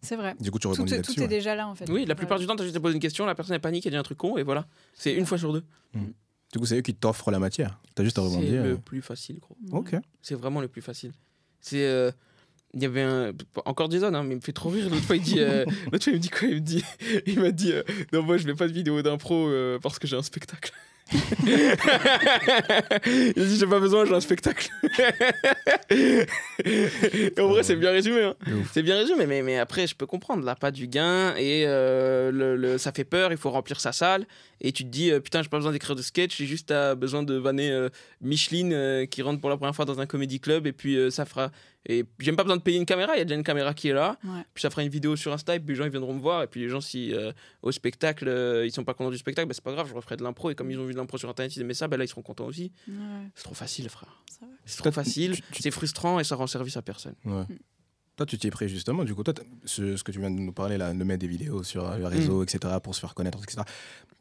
C'est vrai. Du coup, tu Tout, tout est ouais. déjà là en fait. Oui, la plupart Ouais. du temps, t'as juste à poser une question, la personne elle panique, elle dit un truc con, et voilà. C'est une fois sur deux. Du coup, c'est eux qui t'offrent la matière. T'as juste à C'est rebondir. le euh. plus facile, gros. Ok. C'est vraiment le plus facile. C'est. euh, Il y avait un. Encore Jason, hein, mais il me fait trop rire. L'autre fois, il dit. euh, L'autre fois, il me dit quoi? Il me dit. Il m'a dit. euh, non, moi, je fais pas de vidéo d'impro euh, parce que j'ai un spectacle. Il a dit j'ai pas besoin, j'ai un spectacle. et en vrai, c'est bien résumé. hein. C'est bien résumé, mais, mais après, je peux comprendre. Là, pas du gain et euh, le, le- ça fait peur. Il faut remplir sa salle. Et tu te dis, euh, putain, j'ai pas besoin d'écrire de sketch, j'ai juste euh, besoin de vanner euh, Micheline euh, qui rentre pour la première fois dans un comédie club. Et puis ça fera. Et j'ai même pas besoin de payer une caméra, il y a déjà une caméra qui est là. Ouais. Puis ça fera une vidéo sur Insta, et puis les gens ils viendront me voir. Et puis les gens, si euh, au spectacle, euh, ils sont pas contents du spectacle, bah, c'est pas grave, je referai de l'impro. Et comme ils ont vu de l'impro sur internet, ils aimaient ça, bah, là ils seront contents aussi. Ouais, C'est trop facile, frère. C'est trop facile, c'est frustrant et ça rend service à personne. Ouais. Toi, tu t'y es pris justement. Du coup, toi, ce, ce que tu viens de nous parler, là, de mettre des vidéos sur euh, le réseau, etc., pour se faire connaître, etc.,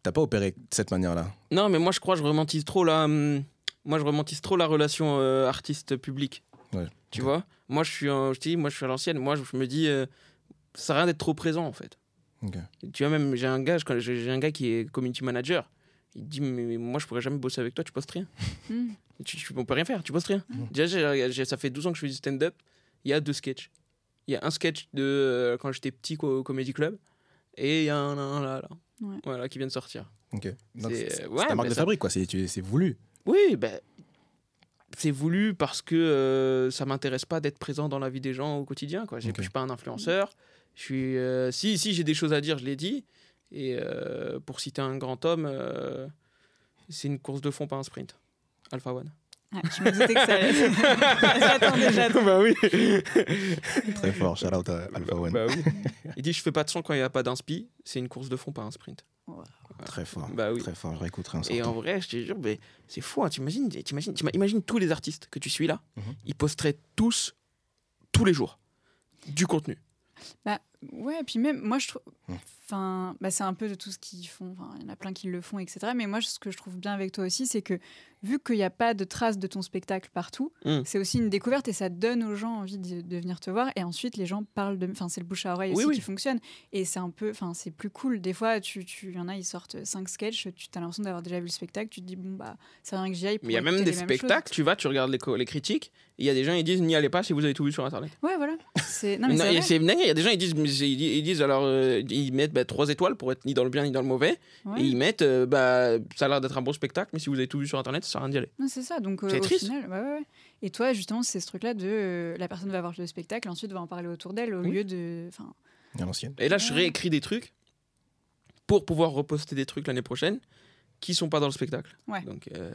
t'as pas opéré de cette manière-là? Non, mais moi je crois que je romantise trop la. hum, Moi je romantise trop la relation euh, artiste-public. Ouais. Tu vois? Moi je suis, un- je te dis, moi je suis à l'ancienne. Moi je, je me dis, euh, ça sert à rien d'être trop présent en fait. Tu vois, même j'ai un gars, j'ai un gars qui est community manager. Il dit, mais, mais moi je pourrais jamais bosser avec toi, tu postes rien. Hmm. Tu, tu- on peut rien faire, tu postes rien. Mhm. Déjà, ça fait 12 ans que je fais du stand-up. Il y a deux sketchs. Il y a un sketch de euh, quand j'étais petit au Comedy Club. Et il y a un, un là, là. Ouais. Voilà, qui vient de sortir. Ok. C'est- ouais, ta marque de ça- fabrique, quoi. C'est voulu. Oui, ben, c'est voulu parce que euh, ça m'intéresse pas d'être présent dans la vie des gens au quotidien. Quoi. J'ai- Ok. Je suis pas un influenceur. Je suis, euh, si, si j'ai des choses à dire, je l'ai dit. Et euh, pour citer un grand homme, euh, c'est une course de fond, pas un sprint. Alpha One. Ah, je me doutais que ça allait. J'attendais, j'attendais. bah oui. Très fort. Shout out à Alpha One. Bah oui. Il dit je fais pas de son quand il n'y a pas d'inspi. C'est une course de fond, pas un sprint. Très fort. Bah oui. Très fort. Je réécouterai un Et en vrai, je te jure, mais c'est fou. Hein. T'imagines, t'imagines, t'ima- imagine tous les artistes que tu suis là. Mhm. Ils posteraient tous, tous les jours, du contenu. Ouais, et puis même, moi, je trouve. Hmm. Enfin, bah, c'est un peu de tout ce qu'ils font. Enfin, il y en a plein qui le font, etc. Mais moi, ce que je trouve bien avec toi aussi, c'est que vu qu'il n'y a pas de traces de ton spectacle partout, Hmm. c'est aussi une découverte et ça donne aux gens envie de, de venir te voir. Et ensuite, les gens parlent de. Enfin, c'est le bouche à oreille Oui, aussi oui. qui fonctionne. Et c'est un peu. Enfin, c'est plus cool. Des fois, tu, tu, y en a, ils sortent cinq sketchs, tu as l'impression d'avoir déjà vu le spectacle. Tu te dis, bon, bah, c'est rien que j'y aille. Mais il y a même des spectacles, tu vas, tu regardes les, critiques, il y a des gens, ils disent n'y allez pas si vous avez tout vu sur internet. Ouais, voilà. Non, mais Non, il y a des gens, ils disent, ils disent, ils disent alors, euh, ils mettent bah, trois étoiles pour être ni dans le bien ni dans le mauvais, Ouais. et ils mettent, euh, bah, ça a l'air d'être un bon spectacle, mais si vous avez tout vu sur internet, ça sert à rien d'y aller. C'est ça. Donc, euh, C'est au triste. final, ouais, ouais, ouais. Et toi, justement, c'est ce truc-là de euh, la personne va voir le spectacle, ensuite va en parler autour d'elle, au Oui. lieu de. L'ancienne. Et là, je réécris des trucs pour pouvoir reposter des trucs l'année prochaine qui sont pas dans le spectacle. Ouais. Donc, euh,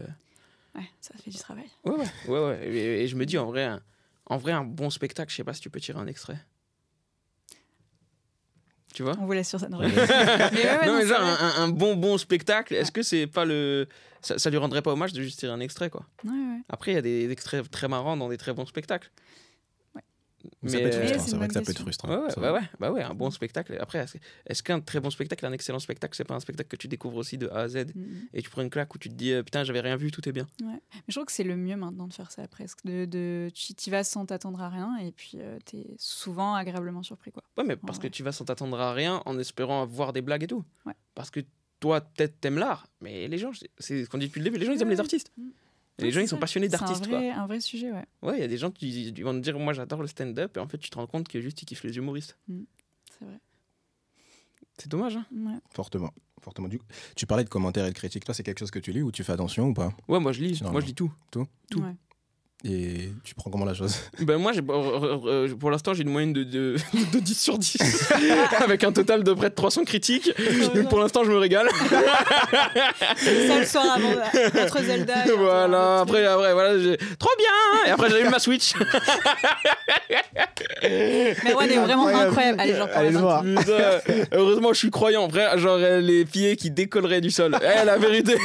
ouais, ça fait du travail. ouais, ouais, ouais, ouais. Et, et je me dis, en vrai, un, en vrai, un bon spectacle, je sais pas si tu peux tirer un extrait. Tu vois On vous laisse sur ça. Non, mais ouais, non, genre, un, un bon, bon spectacle, est-ce que c'est pas le. Ça, ça lui rendrait pas hommage de juste tirer un extrait, quoi? Ouais, ouais. Après, il y a des extraits très marrants dans des très bons spectacles. Ça peut être euh, Mais frustrant. c'est vrai que ça peut être frustrant. Ouais, ouais, bah ouais, bah ouais, un bon spectacle. Après, est-ce qu'un très bon spectacle, un excellent spectacle, c'est pas un spectacle que tu découvres aussi de A à Z Mhm. et tu prends une claque où tu te dis euh, putain, j'avais rien vu, tout est bien. Mais je trouve que c'est le mieux maintenant de faire ça presque. De, de, tu y vas sans t'attendre à rien et puis euh, t'es souvent agréablement surpris. Quoi. Ouais, mais parce Ouais. que tu vas sans t'attendre à rien en espérant avoir des blagues et tout. Ouais. Parce que toi, peut-être t'aimes l'art, mais les gens, c'est ce qu'on dit depuis le début, les gens ils aiment Ouais. les artistes. Mm. Les gens c'est ils sont passionnés C'est d'artistes, un vrai, un vrai sujet, ouais. Ouais, il y a des gens qui ils vont te dire moi j'adore le stand-up et en fait tu te rends compte que juste ils kiffent les humoristes. C'est vrai. C'est dommage, hein Ouais. Fortement. Fortement. Du coup, tu parlais de commentaires et de critiques. Toi, c'est quelque chose que tu lis ou tu fais attention ou pas? Ouais, moi je lis, C'est moi je lis tout. Tout? Ouais. Et tu prends comment la chose? Ben moi, j'ai, pour l'instant, j'ai une moyenne de, de, de 10 sur 10, avec un total de près de 300 critiques. Donc pour l'instant, je me régale. ça le soir avant entre Zelda. et voilà, après, après, voilà, j'ai... trop bien. Et après, j'allume ma Switch. Mais ouais, est vraiment Incroyable. incroyable. Allez, genre, Allez le voir. Putain, heureusement, je suis croyant. Vrai, genre les pieds qui décolleraient du sol. Eh, la vérité.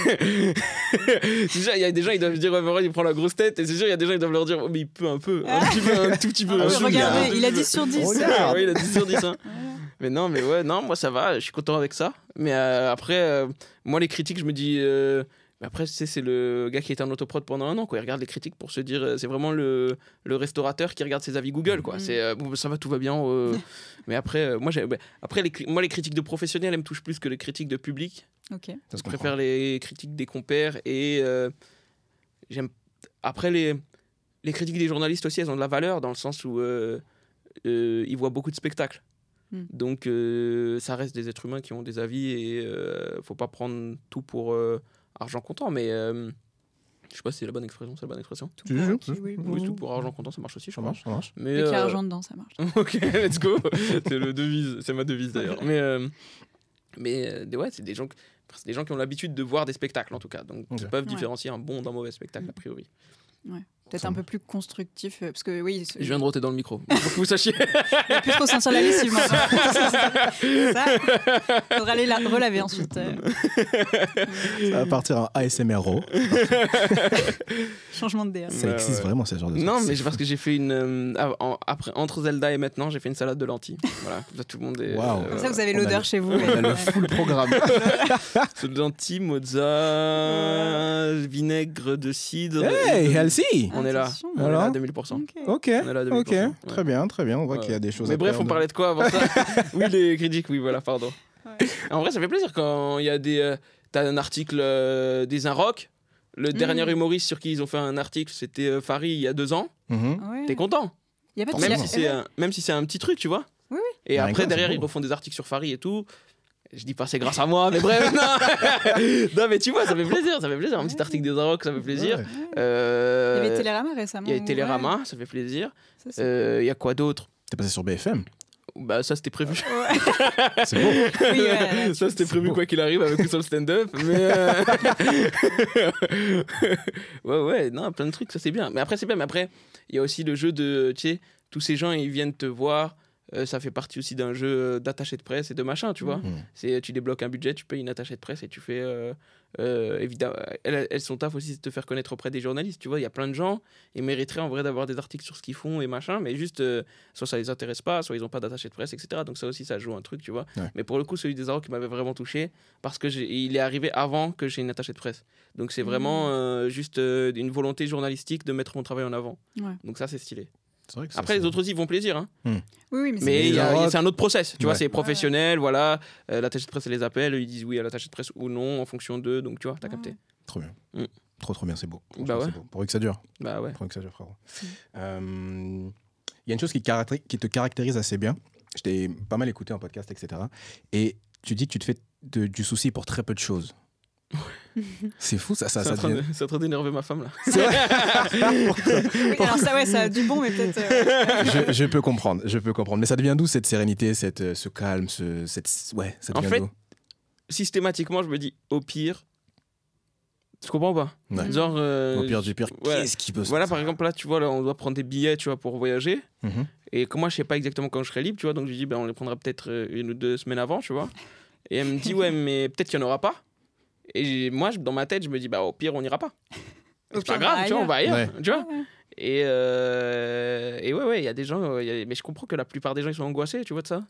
déjà, il y a des gens, ils doivent se dire, ouais, il prend la grosse tête. Et c'est sûr, il y a des des gens, ils doivent leur dire, oh, mais il peut un peu, un petit peu, un tout petit peu. Ah oui, regardez, il a peu. 10 sur 10. Regarde. Ouais, il a 10 sur 10. hein. Mais non, mais ouais, non, moi ça va, je suis content avec ça. Mais euh, après, euh, moi les critiques, je me dis. euh, mais après, tu sais, c'est le gars qui était en autoprod pendant un an, quoi. Il regarde les critiques pour se dire. euh, C'est vraiment le, le restaurateur qui regarde ses avis Google, quoi. Mhm. C'est bon, ça va, tout va bien. euh, mais après, moi, j'ai- bah, après les, moi, les critiques de professionnels, elles me touchent plus que les critiques de public. Ok. Je préfère les critiques des compères et euh, j'aime. Après, les, les critiques des journalistes aussi, elles ont de la valeur dans le sens où euh, euh, ils voient beaucoup de spectacles. Hmm. Donc, euh, ça reste des êtres humains qui ont des avis et euh, faut pas prendre tout pour euh, argent comptant. Mais euh, je sais pas si c'est la bonne expression. C'est la bonne expression. Tout Tu pour oui. Oui, tout pour argent comptant, ça marche aussi, je Ça crois. marche, ça marche. Mais Dès qu'il y a argent dedans, ça marche. ok, let's go. c'est le devise, c'est ma devise d'ailleurs. Mais, euh, mais euh, des- ouais, c'est des gens, que- c'est des gens qui ont l'habitude de voir des spectacles en tout cas, donc Ok. peuvent Ouais. différencier un bon d'un mauvais spectacle a priori. Peut-être un peu plus constructif, euh, parce que oui, Je viens de roter dans le micro. Faut que vous sachiez. il n'y a plus trop sentir la lessive maintenant. ça, faudra aller la relaver ensuite. euh. Ça va partir en ASMRO. Changement de DA. Ça existe ouais. vraiment, ce genre de Non, truc. mais C'est parce que j'ai fait une euh, av- en- après entre Zelda et maintenant, j'ai fait une salade de lentilles. Voilà, comme ça tout le monde est. Waouh. Comme ça, vous avez l'odeur chez vous. On a le full programme. Lentilles, mozza, vinaigre de cidre. hey, healthy On est là. On est là à 2000%. Ok. Ok, On est là à 2000%. ok. ouais. Très bien, très bien. On voit Ouais. qu'il y a des choses Mais à bref, on parlait de quoi avant ça Oui, les critiques, oui, voilà, pardon. Ouais. En vrai, ça fait plaisir quand il y a des. euh, T'as un article euh, des Inrock. Le dernier humoriste sur qui ils ont fait un article, c'était euh, Farid il y a deux ans. Mhm. Ouais. T'es content? Il y a pas de même si, un, même si c'est un petit truc, tu vois. Oui, Et Bah, après, derrière, ils refont des articles sur Farid et tout. Je dis pas c'est grâce à moi, mais bref, non. non, mais tu vois, ça fait plaisir, ça fait plaisir. Un petit Ouais. article des Inrock, ça fait plaisir. Ouais. Euh, Il y avait Télérama récemment. il y a Télérama, Ouais, ça fait plaisir. ça, Euh, Il y a quoi d'autre? T'es passé sur BFM. Bah, ça, c'était prévu. C'est beau. Oui, ouais, ça, c'était prévu beau. quoi qu'il arrive avec le stand-up. Mais. euh, ouais, ouais, non, plein de trucs, ça c'est bien. Mais après, c'est bien. Mais après, il y a aussi le jeu de. Tu sais, tous ces gens, ils viennent te voir. Euh, ça fait partie aussi d'un jeu euh, d'attaché de presse et de machin, tu vois. Mhm. C'est tu débloques un budget, tu payes une attachée de presse et tu fais. Euh, euh, évidemment, elles, elles sont taf aussi c'est de te faire connaître auprès des journalistes. Tu vois, il y a plein de gens, ils mériteraient en vrai d'avoir des articles sur ce qu'ils font et machin, mais juste euh, soit ça les intéresse pas, soit ils ont pas d'attaché de presse, etc. Donc ça aussi, ça joue un truc, tu vois. Ouais. Mais pour le coup, celui des Arrows qui m'avait vraiment touché parce que il est arrivé avant que j'ai une attachée de presse. Donc c'est vraiment euh, juste euh, une volonté journalistique de mettre mon travail en avant. Ouais. Donc ça, c'est stylé. Vrai que Après, les autres aussi ils vont plaisir. Hein. Oui, oui, mais, c'est- Mais un autre process, tu vois, c'est professionnel, voilà. Euh, l'attaché de presse, elle les appelle, ils disent oui à l'attaché de presse ou non en fonction d'eux, donc tu vois, t'as Ouais. capté. Trop bien. Mm. Trop, trop bien, c'est beau. Bah ouais. beau. Pourvu que ça dure. Bah ouais. Pourvu que ça dure, frérot. Mm. Euh, Il y a une chose qui, caractéri- qui te caractérise assez bien. Je t'ai pas mal écouté en podcast, etc. Et tu dis que tu te fais de- du souci pour très peu de choses. C'est fou, ça, ça, C'est ça en c'est en train d'énerver ma femme là. C'est vrai Oui, alors ça, ouais, ça a du bon, mais peut-être. euh, je, je peux comprendre, je peux comprendre. Mais ça devient d'où cette sérénité, cette, euh, ce calme, ce, cette, ouais, ça En devient fait, d'où? Systématiquement, je me dis au pire. Tu comprends ou pas? Ouais. Genre. euh, Au pire du pire, ouais. qu'est-ce qui peut se Voilà, par exemple, là, tu vois, là, on doit prendre des billets, tu vois, pour voyager. Mhm. Et que moi, je sais pas exactement quand je serai libre, tu vois. Donc, je lui dis, ben, on les prendra peut-être euh, une ou deux semaines avant, tu vois. Et elle me dit, ouais, mais peut-être qu'il n'y en aura pas. Et moi, dans ma tête, je me dis, bah, au pire, on n'ira pas. C'est pas grave, tu vois, on va ailleurs, Ouais. tu vois. Ouais. Et, euh, et ouais, ouais, il y a des gens, euh, il y a- mais je comprends que la plupart des gens, ils sont angoissés, tu vois, de ça.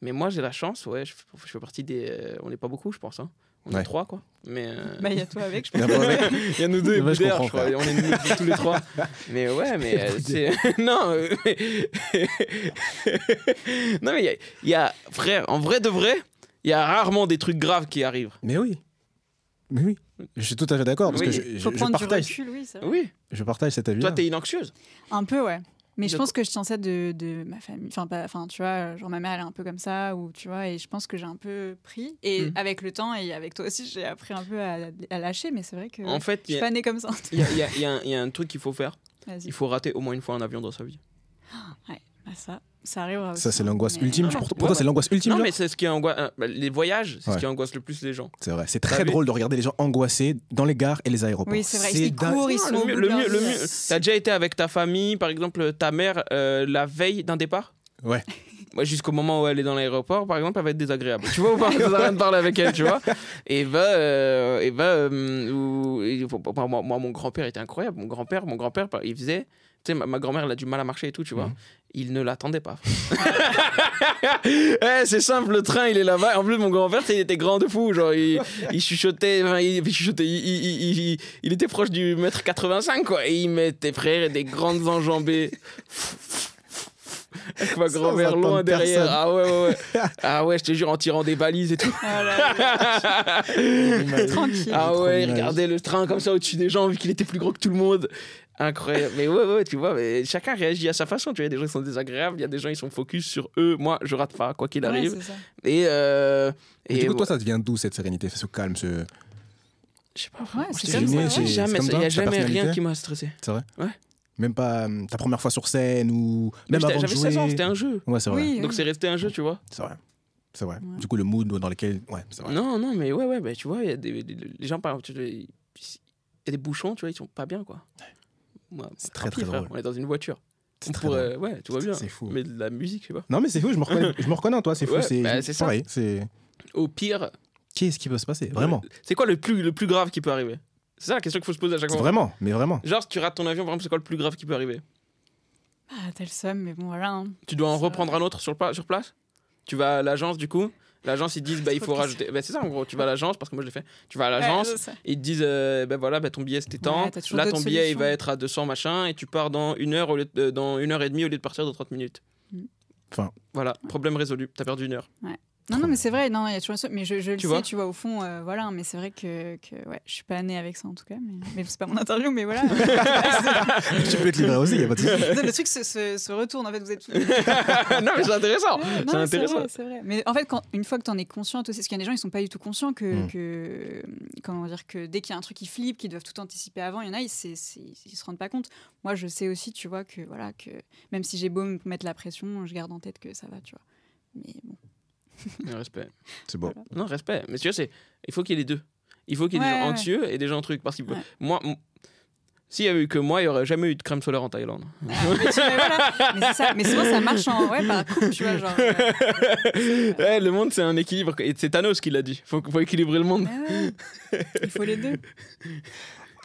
Mais moi, j'ai la chance, ouais, je, fais- je fais partie des. euh, on n'est pas beaucoup, je pense. Hein. On est trois, quoi. Mais. euh, Bah, il y a toi avec, je Il y pense. il y a nous deux et je crois. On est nous tous les trois. Mais ouais, mais euh, c'est. non, euh, mais... non, mais il y y, a. Frère, en vrai de vrai, il y a rarement des trucs graves qui arrivent. Mais oui. Mais oui. Je suis tout à fait d'accord parce Oui. que je, du partage, recul, oui, c'est vrai. Oui. je partage cet avis. Toi, t'es une anxieuse. Un peu, ouais. Mais je pense que je tiens ça de, de ma famille. Enfin, pas- enfin, tu vois, genre ma mère, elle est un peu comme ça, ou tu vois, et je pense que j'ai un peu pris. Et Mm. avec le temps, et avec toi aussi, j'ai appris un peu à, à lâcher, mais c'est vrai que En fait, je il y suis a, pas née comme ça. il y a- y y un- il y a un truc qu'il faut faire. Il faut rater au moins une fois un avion dans sa vie. Ouais, bah ça, ça aussi. Ça, c'est hein, l'angoisse mais- ultime. Ah, Pour, ouais. toi, Ouais, c'est l'angoisse ultime. Non, mais c'est ce qui angoisse. euh, bah, les voyages, c'est Ouais. ce qui angoisse le plus les gens. C'est vrai. C'est très drôle de regarder les gens angoissés dans les gares et les aéroports. Oui, c'est vrai. Ils dingue. courent, ils sont le mieux, le mieux, le vie. mieux. T'as déjà été avec ta famille, par exemple, ta mère, euh, la veille d'un départ? Ouais. Moi, jusqu'au moment où elle est dans l'aéroport, par exemple, elle va être désagréable. Tu vois ou pas? Ça rien de parler avec elle, tu vois. Et va, euh, et va, euh, moi, mon grand-père était incroyable. Mon grand-père, mon grand-père, il faisait. Sais, ma, ma grand-mère, elle a du mal à marcher et tout, tu vois. Mhm. Il ne l'attendait pas. Eh, c'est simple, le train, il est là-bas. En plus, mon grand-père, il était grand de fou. Genre, il, il chuchotait, enfin, il, chuchotait, il était proche du mètre 85, quoi. Et il mettait, frère, des grandes enjambées. Avec ma grand-mère loin derrière. personne. Ah ouais, ouais, ouais. Ah ouais, je te jure, en tirant des balises et tout. Là là, tranquille. Ah ouais, il regardait le train comme ça au-dessus des gens, vu qu'il était plus gros que tout le monde. Incroyable. Mais ouais, ouais, tu vois, mais chacun réagit à sa façon. Tu vois, il y a des gens qui sont désagréables, il y a des gens qui sont focus sur eux. Moi, je rate pas, quoi qu'il Ouais, arrive. Et, euh, Et du coup, toi, ça te vient d'où cette sérénité, ce calme, ce... je sais pas. Ouais, vraiment, c'est jamais, il toi, y a jamais rien qui m'a stressé. C'est vrai Ouais. Même pas euh, ta première fois sur scène ou même avant de J'avais jouer. 16 ans, c'était un jeu. Ouais, c'est vrai. Oui, Donc c'est resté un jeu, tu vois. C'est vrai. C'est vrai. Ouais. Du coup, le mood dans lequel. Ouais, c'est vrai. Non, non, mais ouais, ouais, bah, tu vois, il y a des, des- les gens, par exemple, tu vois, il y a des bouchons, tu vois, ils sont pas bien, quoi. Moi, C'est très, très frère, drôle. On est dans une voiture. C'est On très pourrait, drôle. ouais, tu vois bien. C'est fou. Mais de la musique, je sais pas. Non, mais c'est fou, je me reconnais, je me reconnais en toi, c'est fou. Ouais, c'est bah, c'est ça. pareil. C'est... Au pire, Qu'est-ce qui peut se passer Vraiment. c'est quoi le plus, le plus grave qui peut arriver? C'est ça la question qu'il faut se poser à chaque fois. Vraiment, mais vraiment. Genre, si tu rates ton avion, par exemple, c'est quoi le plus grave qui peut arriver? Ah, t'as le seum, mais bon, voilà. hein. Tu dois en Ça- reprendre un autre sur, pla- sur place? Tu vas à l'agence, du coup? L'agence, ils disent, bah, il faut rajouter. Bah, c'est ça, en gros. Tu vas à l'agence, parce que moi, je l'ai fait. Tu vas à Ouais, l'agence, c'est ça. ils te disent, euh, ben voilà, ben ton billet c'était tant. Ouais, t'as toujours Là, ton d'autres billet, il va solutions. être à 200 machin, et tu pars dans une heure, au lieu de- euh, dans une heure et demie au lieu de partir dans 30 minutes. Mm. Enfin. Voilà, problème résolu. T'as perdu une heure. Non, non, mais c'est vrai, non, il y a toujours un seum. Mais je, je le Tu sais, vois tu vois, au fond, euh, voilà. Mais c'est vrai que, que ouais, je suis pas née avec ça en tout cas. Mais, mais c'est pas mon interview, mais voilà. tu peux te livrer aussi, il a pas de souci. le truc se, se, se retourne, en fait, vous êtes. non, mais c'est intéressant. C'est intéressant. vrai, C'est vrai. Mais en fait, quand, une fois que tu en es consciente aussi, parce qu'il y a des gens, ils sont pas du tout conscients que, Mm. que comment dire, que dès qu'il y a un truc qui flippe, qu'ils doivent tout anticiper avant, il y en a, ils, c'est- ils se rendent pas compte. Moi, je sais aussi, tu vois, que voilà, que même si j'ai beau me mettre la pression, je garde en tête que ça va, tu vois. Mais bon. Respect. C'est. Voilà. Non, respect. Mais tu vois, c'est... il faut qu'il y ait les deux. Il faut qu'il y ait des gens ouais. anxieux et des gens trucs. Parce que Ouais. moi, s'il y avait eu que moi, il n'y aurait jamais eu de crème solaire en Thaïlande. Ah, mais, voilà. mais c'est ça. Mais souvent, ça marche en, ouais, par couple, tu vois, genre. euh, Ouais, le monde, c'est un équilibre. Et c'est Thanos qui l'a dit. Faut, faut équilibrer le monde. ouais. Il faut les deux.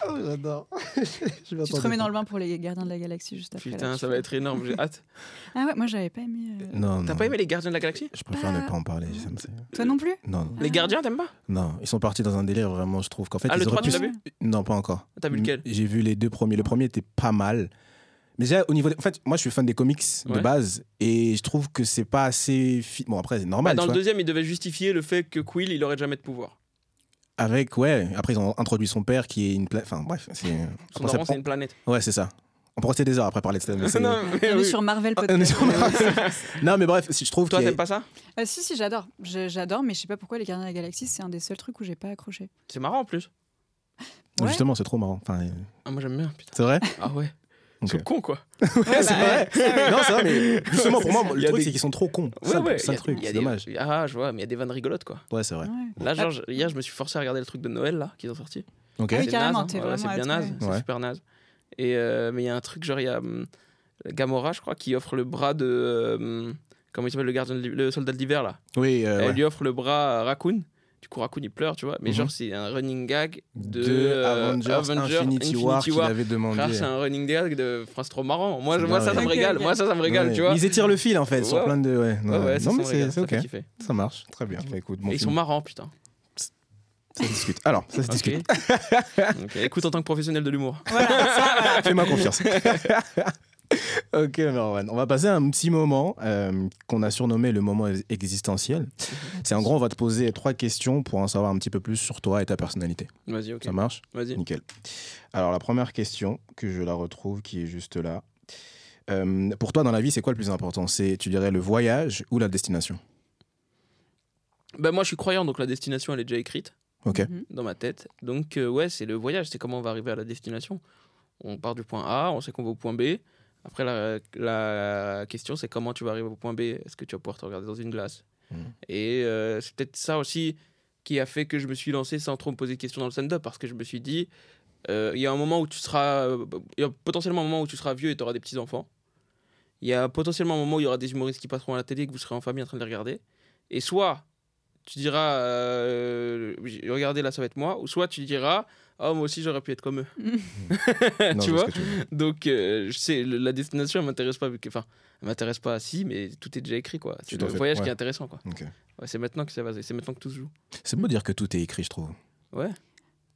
Oh, j'adore. Tu te remets dans le bain pour les Gardiens de la Galaxie juste après. Putain, ça va être énorme. J'ai hâte. Ah ouais, moi, j'avais pas aimé. euh, Non, T'as pas aimé les Gardiens de la Galaxie? Je préfère ne Pas- pas en parler. ça me- c'est- Toi non plus? Non, non. Les Ah. Gardiens, t'aimes pas? Non, ils sont partis dans un délire vraiment, je trouve qu'en fait. Ah, ils le auraient 3, tu pu- l'as vu? Non, pas encore. T'as vu lequel? J'ai vu les deux premiers. Le premier était pas mal. Mais déjà, au niveau. des- En fait, moi, je suis fan des comics de base et je trouve que c'est pas assez. fi- Bon, après, c'est Bah, normal. Dans tu le vois. deuxième, il devait justifier le fait que Quill, il aurait jamais de pouvoir. Avec, ouais. Après, ils ont introduit son père qui est une. pla- Enfin, bref. c'est- Son c'est une planète. Ouais, c'est ça. On pourrait rester des heures après parler de ça. mais non, mais oui. on est sur Marvel. non, mais bref, si je trouve Toi, y a- t'aimes pas ça? Euh, si, si, j'adore. J'adore, mais je sais pas pourquoi les Gardiens de la Galaxie, c'est un des seuls trucs où j'ai pas accroché. C'est marrant en plus. Ouais. Justement, c'est trop marrant. Enfin, euh, Ah, moi, j'aime bien. Putain. c'est vrai? Ah ouais. Ils sont cons, quoi. Ouais, c'est vrai. Non, c'est vrai, mais justement, pour moi, Il le y a truc, des- c'est qu'ils sont trop cons. Ouais, ça, ouais. ça a- truc, il y a c'est des- dommage. Ah, je vois, mais il y a des vannes rigolotes, quoi. Ouais, c'est vrai. Ouais. Là, genre, je- hier, je me suis forcé à regarder le truc de Noël, là, qu'ils ont sorti. Ok. Ah oui, C'est carrément, naze, hein. Voilà, c'est bien naze, c'est ouais. super naze. Et, euh, mais il y a un truc, genre, il y a hum, Gamora, je crois, qui offre le bras de. euh, comment il s'appelle, le, gardien le soldat de l'hiver, là Oui, euh, Elle ouais. lui offre le bras à Raccoon. Du coup, Raccoon, il pleure, tu vois. Mais Mhm. genre, c'est un running gag de, de euh, Avengers, Avengers Infinity, War qu'il avait demandé. Frère, c'est un running gag de. Enfin, c'est trop marrant. Moi, ça, ça me régale. Moi, ça, ça me régale, Ouais, tu vois. Ils étirent le fil en fait sur Ouais. plein de. Ouais, Ouais, ouais, ça, non, mais c'est ok. Ça marche, très bien. Bah, écoute, bon Et ils sont marrants, putain. Ça se discute. Alors, ça se discute. Écoute, en tant que professionnel de l'humour. Voilà, ça, voilà. Fais-moi confiance. ok, Merwan. On va passer à un petit moment euh, qu'on a surnommé le moment ex- existentiel. C'est en gros, on va te poser trois questions pour en savoir un petit peu plus sur toi et ta personnalité. Vas-y, ok. Ça marche? Vas-y. Nickel. Alors, la première question, que je la retrouve, qui est juste là. Euh, pour toi, dans la vie, c'est quoi le plus important? C'est, tu dirais, le voyage ou la destination? Ben, moi, je suis croyant, donc la destination, elle est déjà écrite Ok. Mhm. dans ma tête. Donc, euh, ouais, c'est le voyage. C'est comment on va arriver à la destination. On part du point A, on sait qu'on va au point B. Après, la, la question, c'est comment tu vas arriver au point B? Est-ce que tu vas pouvoir te regarder dans une glace? Mhm. Et euh, c'est peut-être ça aussi qui a fait que je me suis lancé sans trop me poser de questions dans le stand-up. Parce que je me suis dit, euh, il y a un moment où tu seras. euh, Il y a potentiellement un moment où tu seras vieux et tu auras des petits-enfants. il y a potentiellement un moment où il y aura des humoristes qui passeront à la télé et que vous serez en famille en train de les regarder. Et soit tu diras, euh, regardez là, ça va être moi, ou soit tu diras, oh, moi aussi j'aurais pu être comme eux. Non, tu vois. Donc, euh, je sais, la destination, elle m'intéresse pas. vu que- Enfin, elle m'intéresse pas, si, mais tout est déjà écrit, quoi. C'est le voyage qui ouais. est intéressant, quoi. Ouais, c'est maintenant que ça va, c'est maintenant que tout se joue. C'est beau dire que tout est écrit, je trouve. Ouais.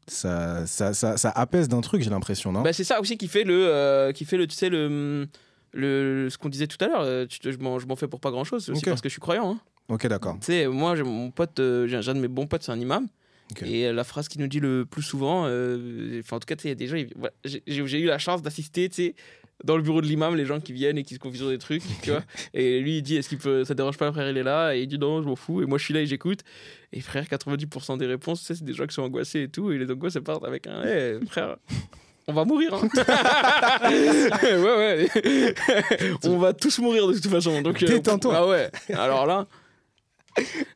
Ça, ça, ça, ça apaise d'un truc, j'ai l'impression, non? Bah, c'est ça aussi qui fait le, euh, qui fait le, tu sais, le, le, ce qu'on disait tout à l'heure. euh, Je m'en je m'en fais pour pas grand chose. C'est aussi Ok. parce que je suis croyant. hein. Ok, d'accord. Tu sais, moi, j'ai mon pote, euh, j'ai un j'ai un de mes bons potes, c'est un imam. Et euh, la phrase qu'il nous dit le plus souvent, euh, en tout cas, il y a des gens, voilà, j'ai eu la chance d'assister, tu sais, dans le bureau de l'imam, les gens qui viennent et qui se confient sur des trucs, tu vois. Et lui, il dit, est-ce qu'il peut, ça dérange pas, frère, il est là? Et il dit, non, je m'en fous. Et moi, je suis là et j'écoute. Et frère, 90% des réponses, c'est des gens qui sont angoissés et tout. Et les angoisses, elles partent avec un, Eh, frère. On va mourir. hein. ouais, ouais. On va tous mourir de toute façon. Donc, euh, Détends-toi. Ah ouais. Alors là,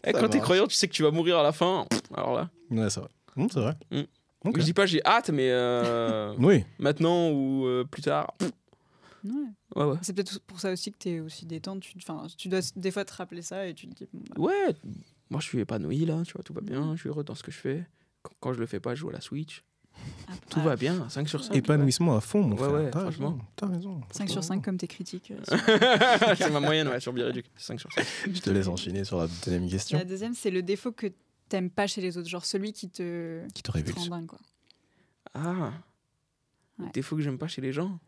eh, quand t'es croyant, tu sais que tu vas mourir à la fin. Alors là. Ouais, c'est vrai. Hum, c'est vrai. Ok. Je dis pas j'ai hâte, mais euh, Oui, maintenant ou euh, plus tard. Ouais. Ouais, ouais. C'est peut-être pour ça aussi que tu es aussi détente. Tu, enfin, tu dois des fois te rappeler ça et tu te dis. bon, bah, Ouais, moi je suis épanoui là, tu vois, tout va bien, je suis heureux dans ce que je fais. Quand, quand je le fais pas, je joue à la Switch. Après, Tout va bien, 5 sur 5. épanouissement à fond, mon Ouais, frère. ouais, T'as franchement. raison, T'as raison. 5 sur 5 comme tes critiques. euh, sur- c'est ma moyenne, ouais, sur Biréduc. 5 sur 5. Je te laisse enchaîner sur la deuxième question. La deuxième, c'est le défaut que t'aimes pas chez les autres. Genre celui qui te, Qui te te révulse rend dingue, quoi. Ah, le Ouais. défaut que j'aime pas chez les gens.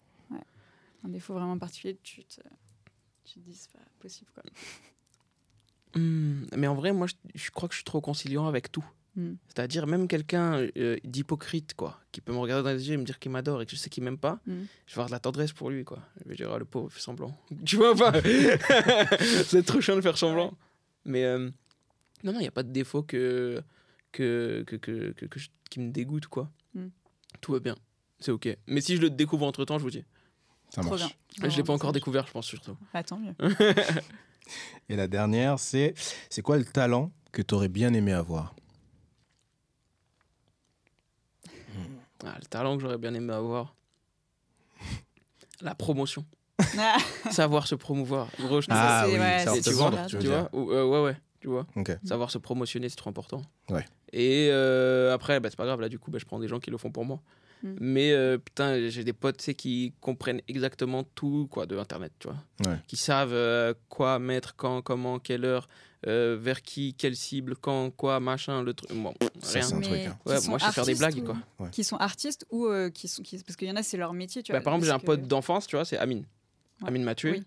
Un défaut vraiment particulier, tu te, tu te dis c'est pas possible, quoi. Hmm, mais en vrai, moi je, je crois que je suis trop conciliant avec tout. Hmm. C'est-à-dire, même quelqu'un euh, d'hypocrite, quoi, qui peut me regarder dans les yeux et me dire qu'il m'adore et que je sais qu'il m'aime pas, Hmm. je vais avoir de la tendresse pour lui, quoi. Je vais dire, ah, le pauvre, il fait semblant. Tu vois pas C'est trop chiant de faire semblant. Mais euh, non, non, il n'y a pas de défaut que, que, que, que, que- que je- qui me dégoûte, quoi. Hmm. Tout va bien. C'est ok. Mais si je le découvre entre temps, je vous dis. Ça Trop marche. bien. je l'ai pas encore découvert, je pense, surtout. Ah, tant mieux. Et la dernière, c'est c'est quoi le talent que tu aurais bien aimé avoir? Ah, le talent que j'aurais bien aimé avoir. La promotion. Savoir se promouvoir. Gros, je Ah c'est- oui, tu vois, tu vois Ou, euh, Ouais, ouais, tu vois. Savoir se promotionner, c'est trop important. Ouais. Et euh, après, bah, c'est pas grave, là, du coup, bah, je prends des gens qui le font pour moi. Mm. Mais euh, putain, j'ai des potes tu sais, qui comprennent exactement tout quoi, de Internet, tu vois. Ouais. Qui savent euh, quoi mettre, quand, comment, quelle heure, euh, vers qui, quelle cible, quand, quoi, machin, le truc. Bon, Ça, rien. c'est un truc, hein. Ouais, moi, je sais faire des blagues, ou- quoi. Qui sont artistes ou euh, qui sont. Qui... Parce qu'il y en a, c'est leur métier, tu Bah, vois. par exemple, j'ai un pote que- d'enfance, tu vois, c'est Amine. Ouais. Amine Mathieu. Oui.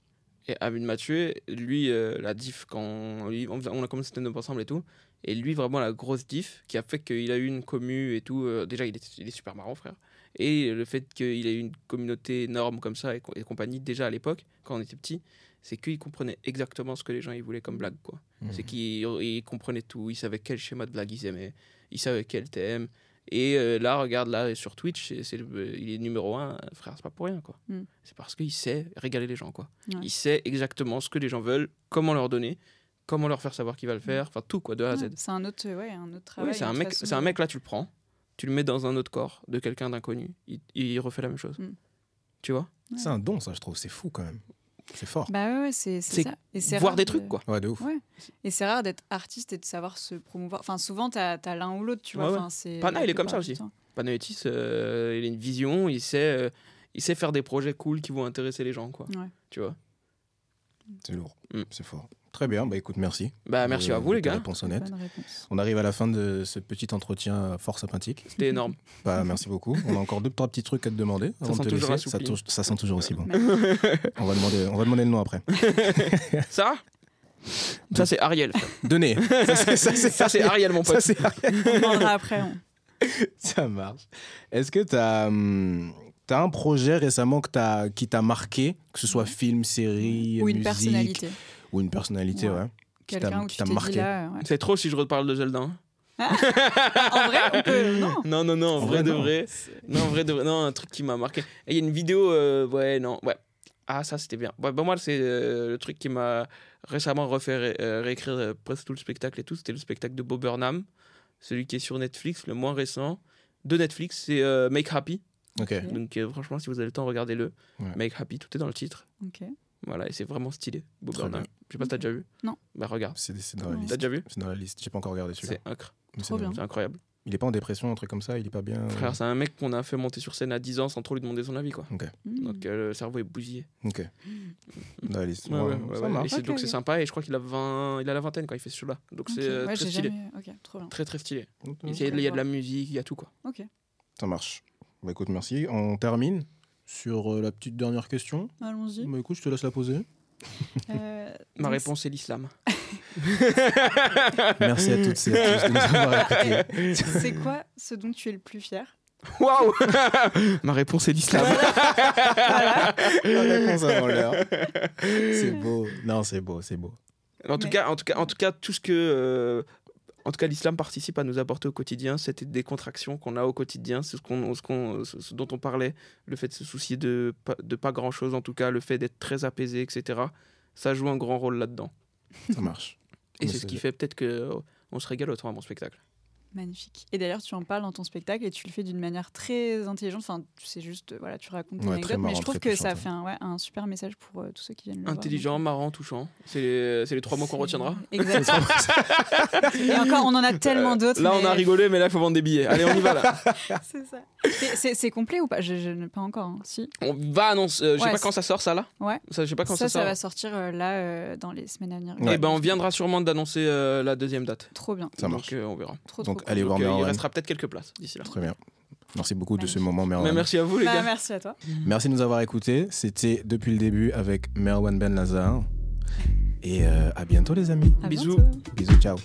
Et Amine Mathieu, lui, euh, la diff, quand on, a commencé stand-up ensemble et tout, et lui, vraiment, la grosse diff qui a fait qu'il a eu une commu et tout, euh, déjà, il est, il est super marrant, frère. Et le fait qu'il ait eu une communauté énorme comme ça et, co- et compagnie, déjà à l'époque, quand on était petit, c'est qu'il comprenait exactement ce que les gens ils voulaient comme blague, quoi. Mhm. C'est qu'il il comprenait tout, il savait quel schéma de blague ils aimaient, il savait quel thème. Et euh, là, regarde, là, sur Twitch, c'est, c'est le- il est numéro un, frère, c'est pas pour rien, quoi. Mm. C'est parce qu'il sait régaler les gens, quoi. Ouais. Il sait exactement ce que les gens veulent, comment leur donner, comment leur faire savoir qu'il va le faire, enfin tout, quoi, de A à Z. C'est un autre, ouais, un autre travail. Oui, c'est un mec, façon c'est un de- mec là, tu le prends, tu le mets dans un autre corps de quelqu'un d'inconnu, il, il refait la même chose. Mm. Tu vois? C'est un don, ça, je trouve. C'est fou quand même. C'est fort. Bah ouais, ouais, c'est ça. Et c'est Voir rare des de- trucs, quoi. Ouais, de ouf. Ouais. Et c'est rare d'être artiste et de savoir se promouvoir. Enfin, souvent, t'as as, l'un ou l'autre, tu vois. Ouais, ouais. Enfin, Pana, il est comme ça aussi. temps. Panayotis, euh, il a une vision, il sait, euh, il sait faire des projets cool qui vont intéresser les gens, quoi. Ouais. Tu vois C'est lourd. Mm. C'est fort. Très bien. Bah écoute, merci. Bah, merci Euh, à vous, les gars. Réponse honnête. Réponse. On arrive à la fin de ce petit entretien force sympathique. C'était énorme. Bah, merci beaucoup. On a encore deux, trois petits trucs à te demander. Ça avant de sent te toujours ça, touche- ça sent toujours aussi bon. on, va demander, on va demander le nom après. Ça Ça, c'est Ariel. Donnez. Ça, c'est- ça, Ça, Ariel, mon ça, pote. c'est- On demandera après. on- ça marche. Est-ce que tu as, un projet récemment que t'as- qui t'a marqué, que ce soit film, série, Ou une musique, personnalité. Ou une personnalité, ouais. Ouais. qui t'a- marqué. ouais. C'est trop si je reparle de Zelda. hein. En vrai, on peut. Non. Non, non, non, en En vrai vrai, de non. vrai. Non, en vrai de vrai. Non, un truc qui m'a marqué. Il y a une vidéo, euh, ouais, non, ouais. Ah, ça, c'était bien. Ouais, bah, moi, c'est euh, le truc qui m'a récemment refait ré- euh, réécrire euh, presque tout le spectacle et tout. C'était le spectacle de Bob Burnham, celui qui est sur Netflix, le moins récent de Netflix. C'est euh, Make Happy. Donc, euh, franchement, si vous avez le temps, regardez-le. Ouais. Make Happy, tout est dans le titre. Ok. Voilà, et c'est vraiment stylé. Bob Très Burnham. bien. Je sais pas si t'as déjà vu. Non. Bah regarde, C'est dans la liste. t'as déjà vu C'est dans la liste. J'ai pas encore regardé celui-là. C'est. C'est incroyable. Il est pas en dépression, un truc comme ça. Il est pas bien. euh, Frère, c'est un mec qu'on a fait monter sur scène à 10 ans sans trop lui demander son avis, quoi. Mm. Donc euh, le cerveau est bousillé. Ok. Dans la liste. Ouais, Ouais, ouais, c'est- donc c'est sympa et je crois qu'il a 20... il a la vingtaine quand il fait ce show-là. Donc c'est euh, Ouais, très stylé. jamais- Ok, trop bien. Très très stylé. Il y, a, il y a de la musique, il y a tout quoi. Ok. Ça marche. Bah écoute, merci. On termine sur euh, la petite dernière question. Allons-y. Bah écoute, je te laisse la poser. Euh, Ma réponse est l'islam. Merci à toutes et à tous de nous avoir écoutés. C'est quoi ce dont tu es le plus fier? Waouh Ma réponse est l'islam. Voilà. La réponse avant l'heure. C'est beau. Non, c'est beau, c'est beau. En tout Mais- cas, en tout cas, en tout cas, tout ce que, euh, en tout cas, l'islam participe à nous apporter au quotidien, cette décontraction qu'on a au quotidien, c'est ce, qu'on, ce, qu'on- ce- ce dont on parlait, le fait de se soucier de pas, de pas grand chose, en tout cas, le fait d'être très apaisé, etc. Ça joue un grand rôle là-dedans. Ça marche. Et c'est ce qui fait peut-être que euh, on se régale autant à mon spectacle. Magnifique. Et d'ailleurs, tu en parles dans ton spectacle et tu le fais d'une manière très intelligente. Enfin, c'est juste, euh, voilà, tu racontes une Ouais, anecdote, mais je trouve que ça fait un, ouais, un super message pour euh, tous ceux qui viennent le voir. Intelligent, marrant, touchant. C'est les, c'est les trois mots qu'on retiendra. Exactement. et encore, on en a tellement d'autres. Là, on a rigolé, mais là, il faut vendre des billets. Allez, on y va là. C'est ça. C'est- complet ou pas? Je, je ne pas encore. hein. Si. On va annoncer. euh, je sais Ouais, pas quand ça sort, ça là. Ouais. Ça, je sais pas quand ça, ça, ça sort. va sortir euh, là euh, dans les semaines à venir. Ouais. Et ben, on viendra sûrement d'annoncer euh, la deuxième date. Trop bien. Ça marche. euh, on verra. Trop, Donc, trop allez euh, voir euh, Merwan. Il restera peut-être quelques places d'ici là. Très bien. Merci beaucoup de ce moment, Merwan. Merci à vous, les bah, gars. Merci à toi. Merci de nous avoir écoutés. C'était depuis le début avec Merwan Ben Lazar. Et euh, à bientôt, les amis. Bisous. Bisous, ciao.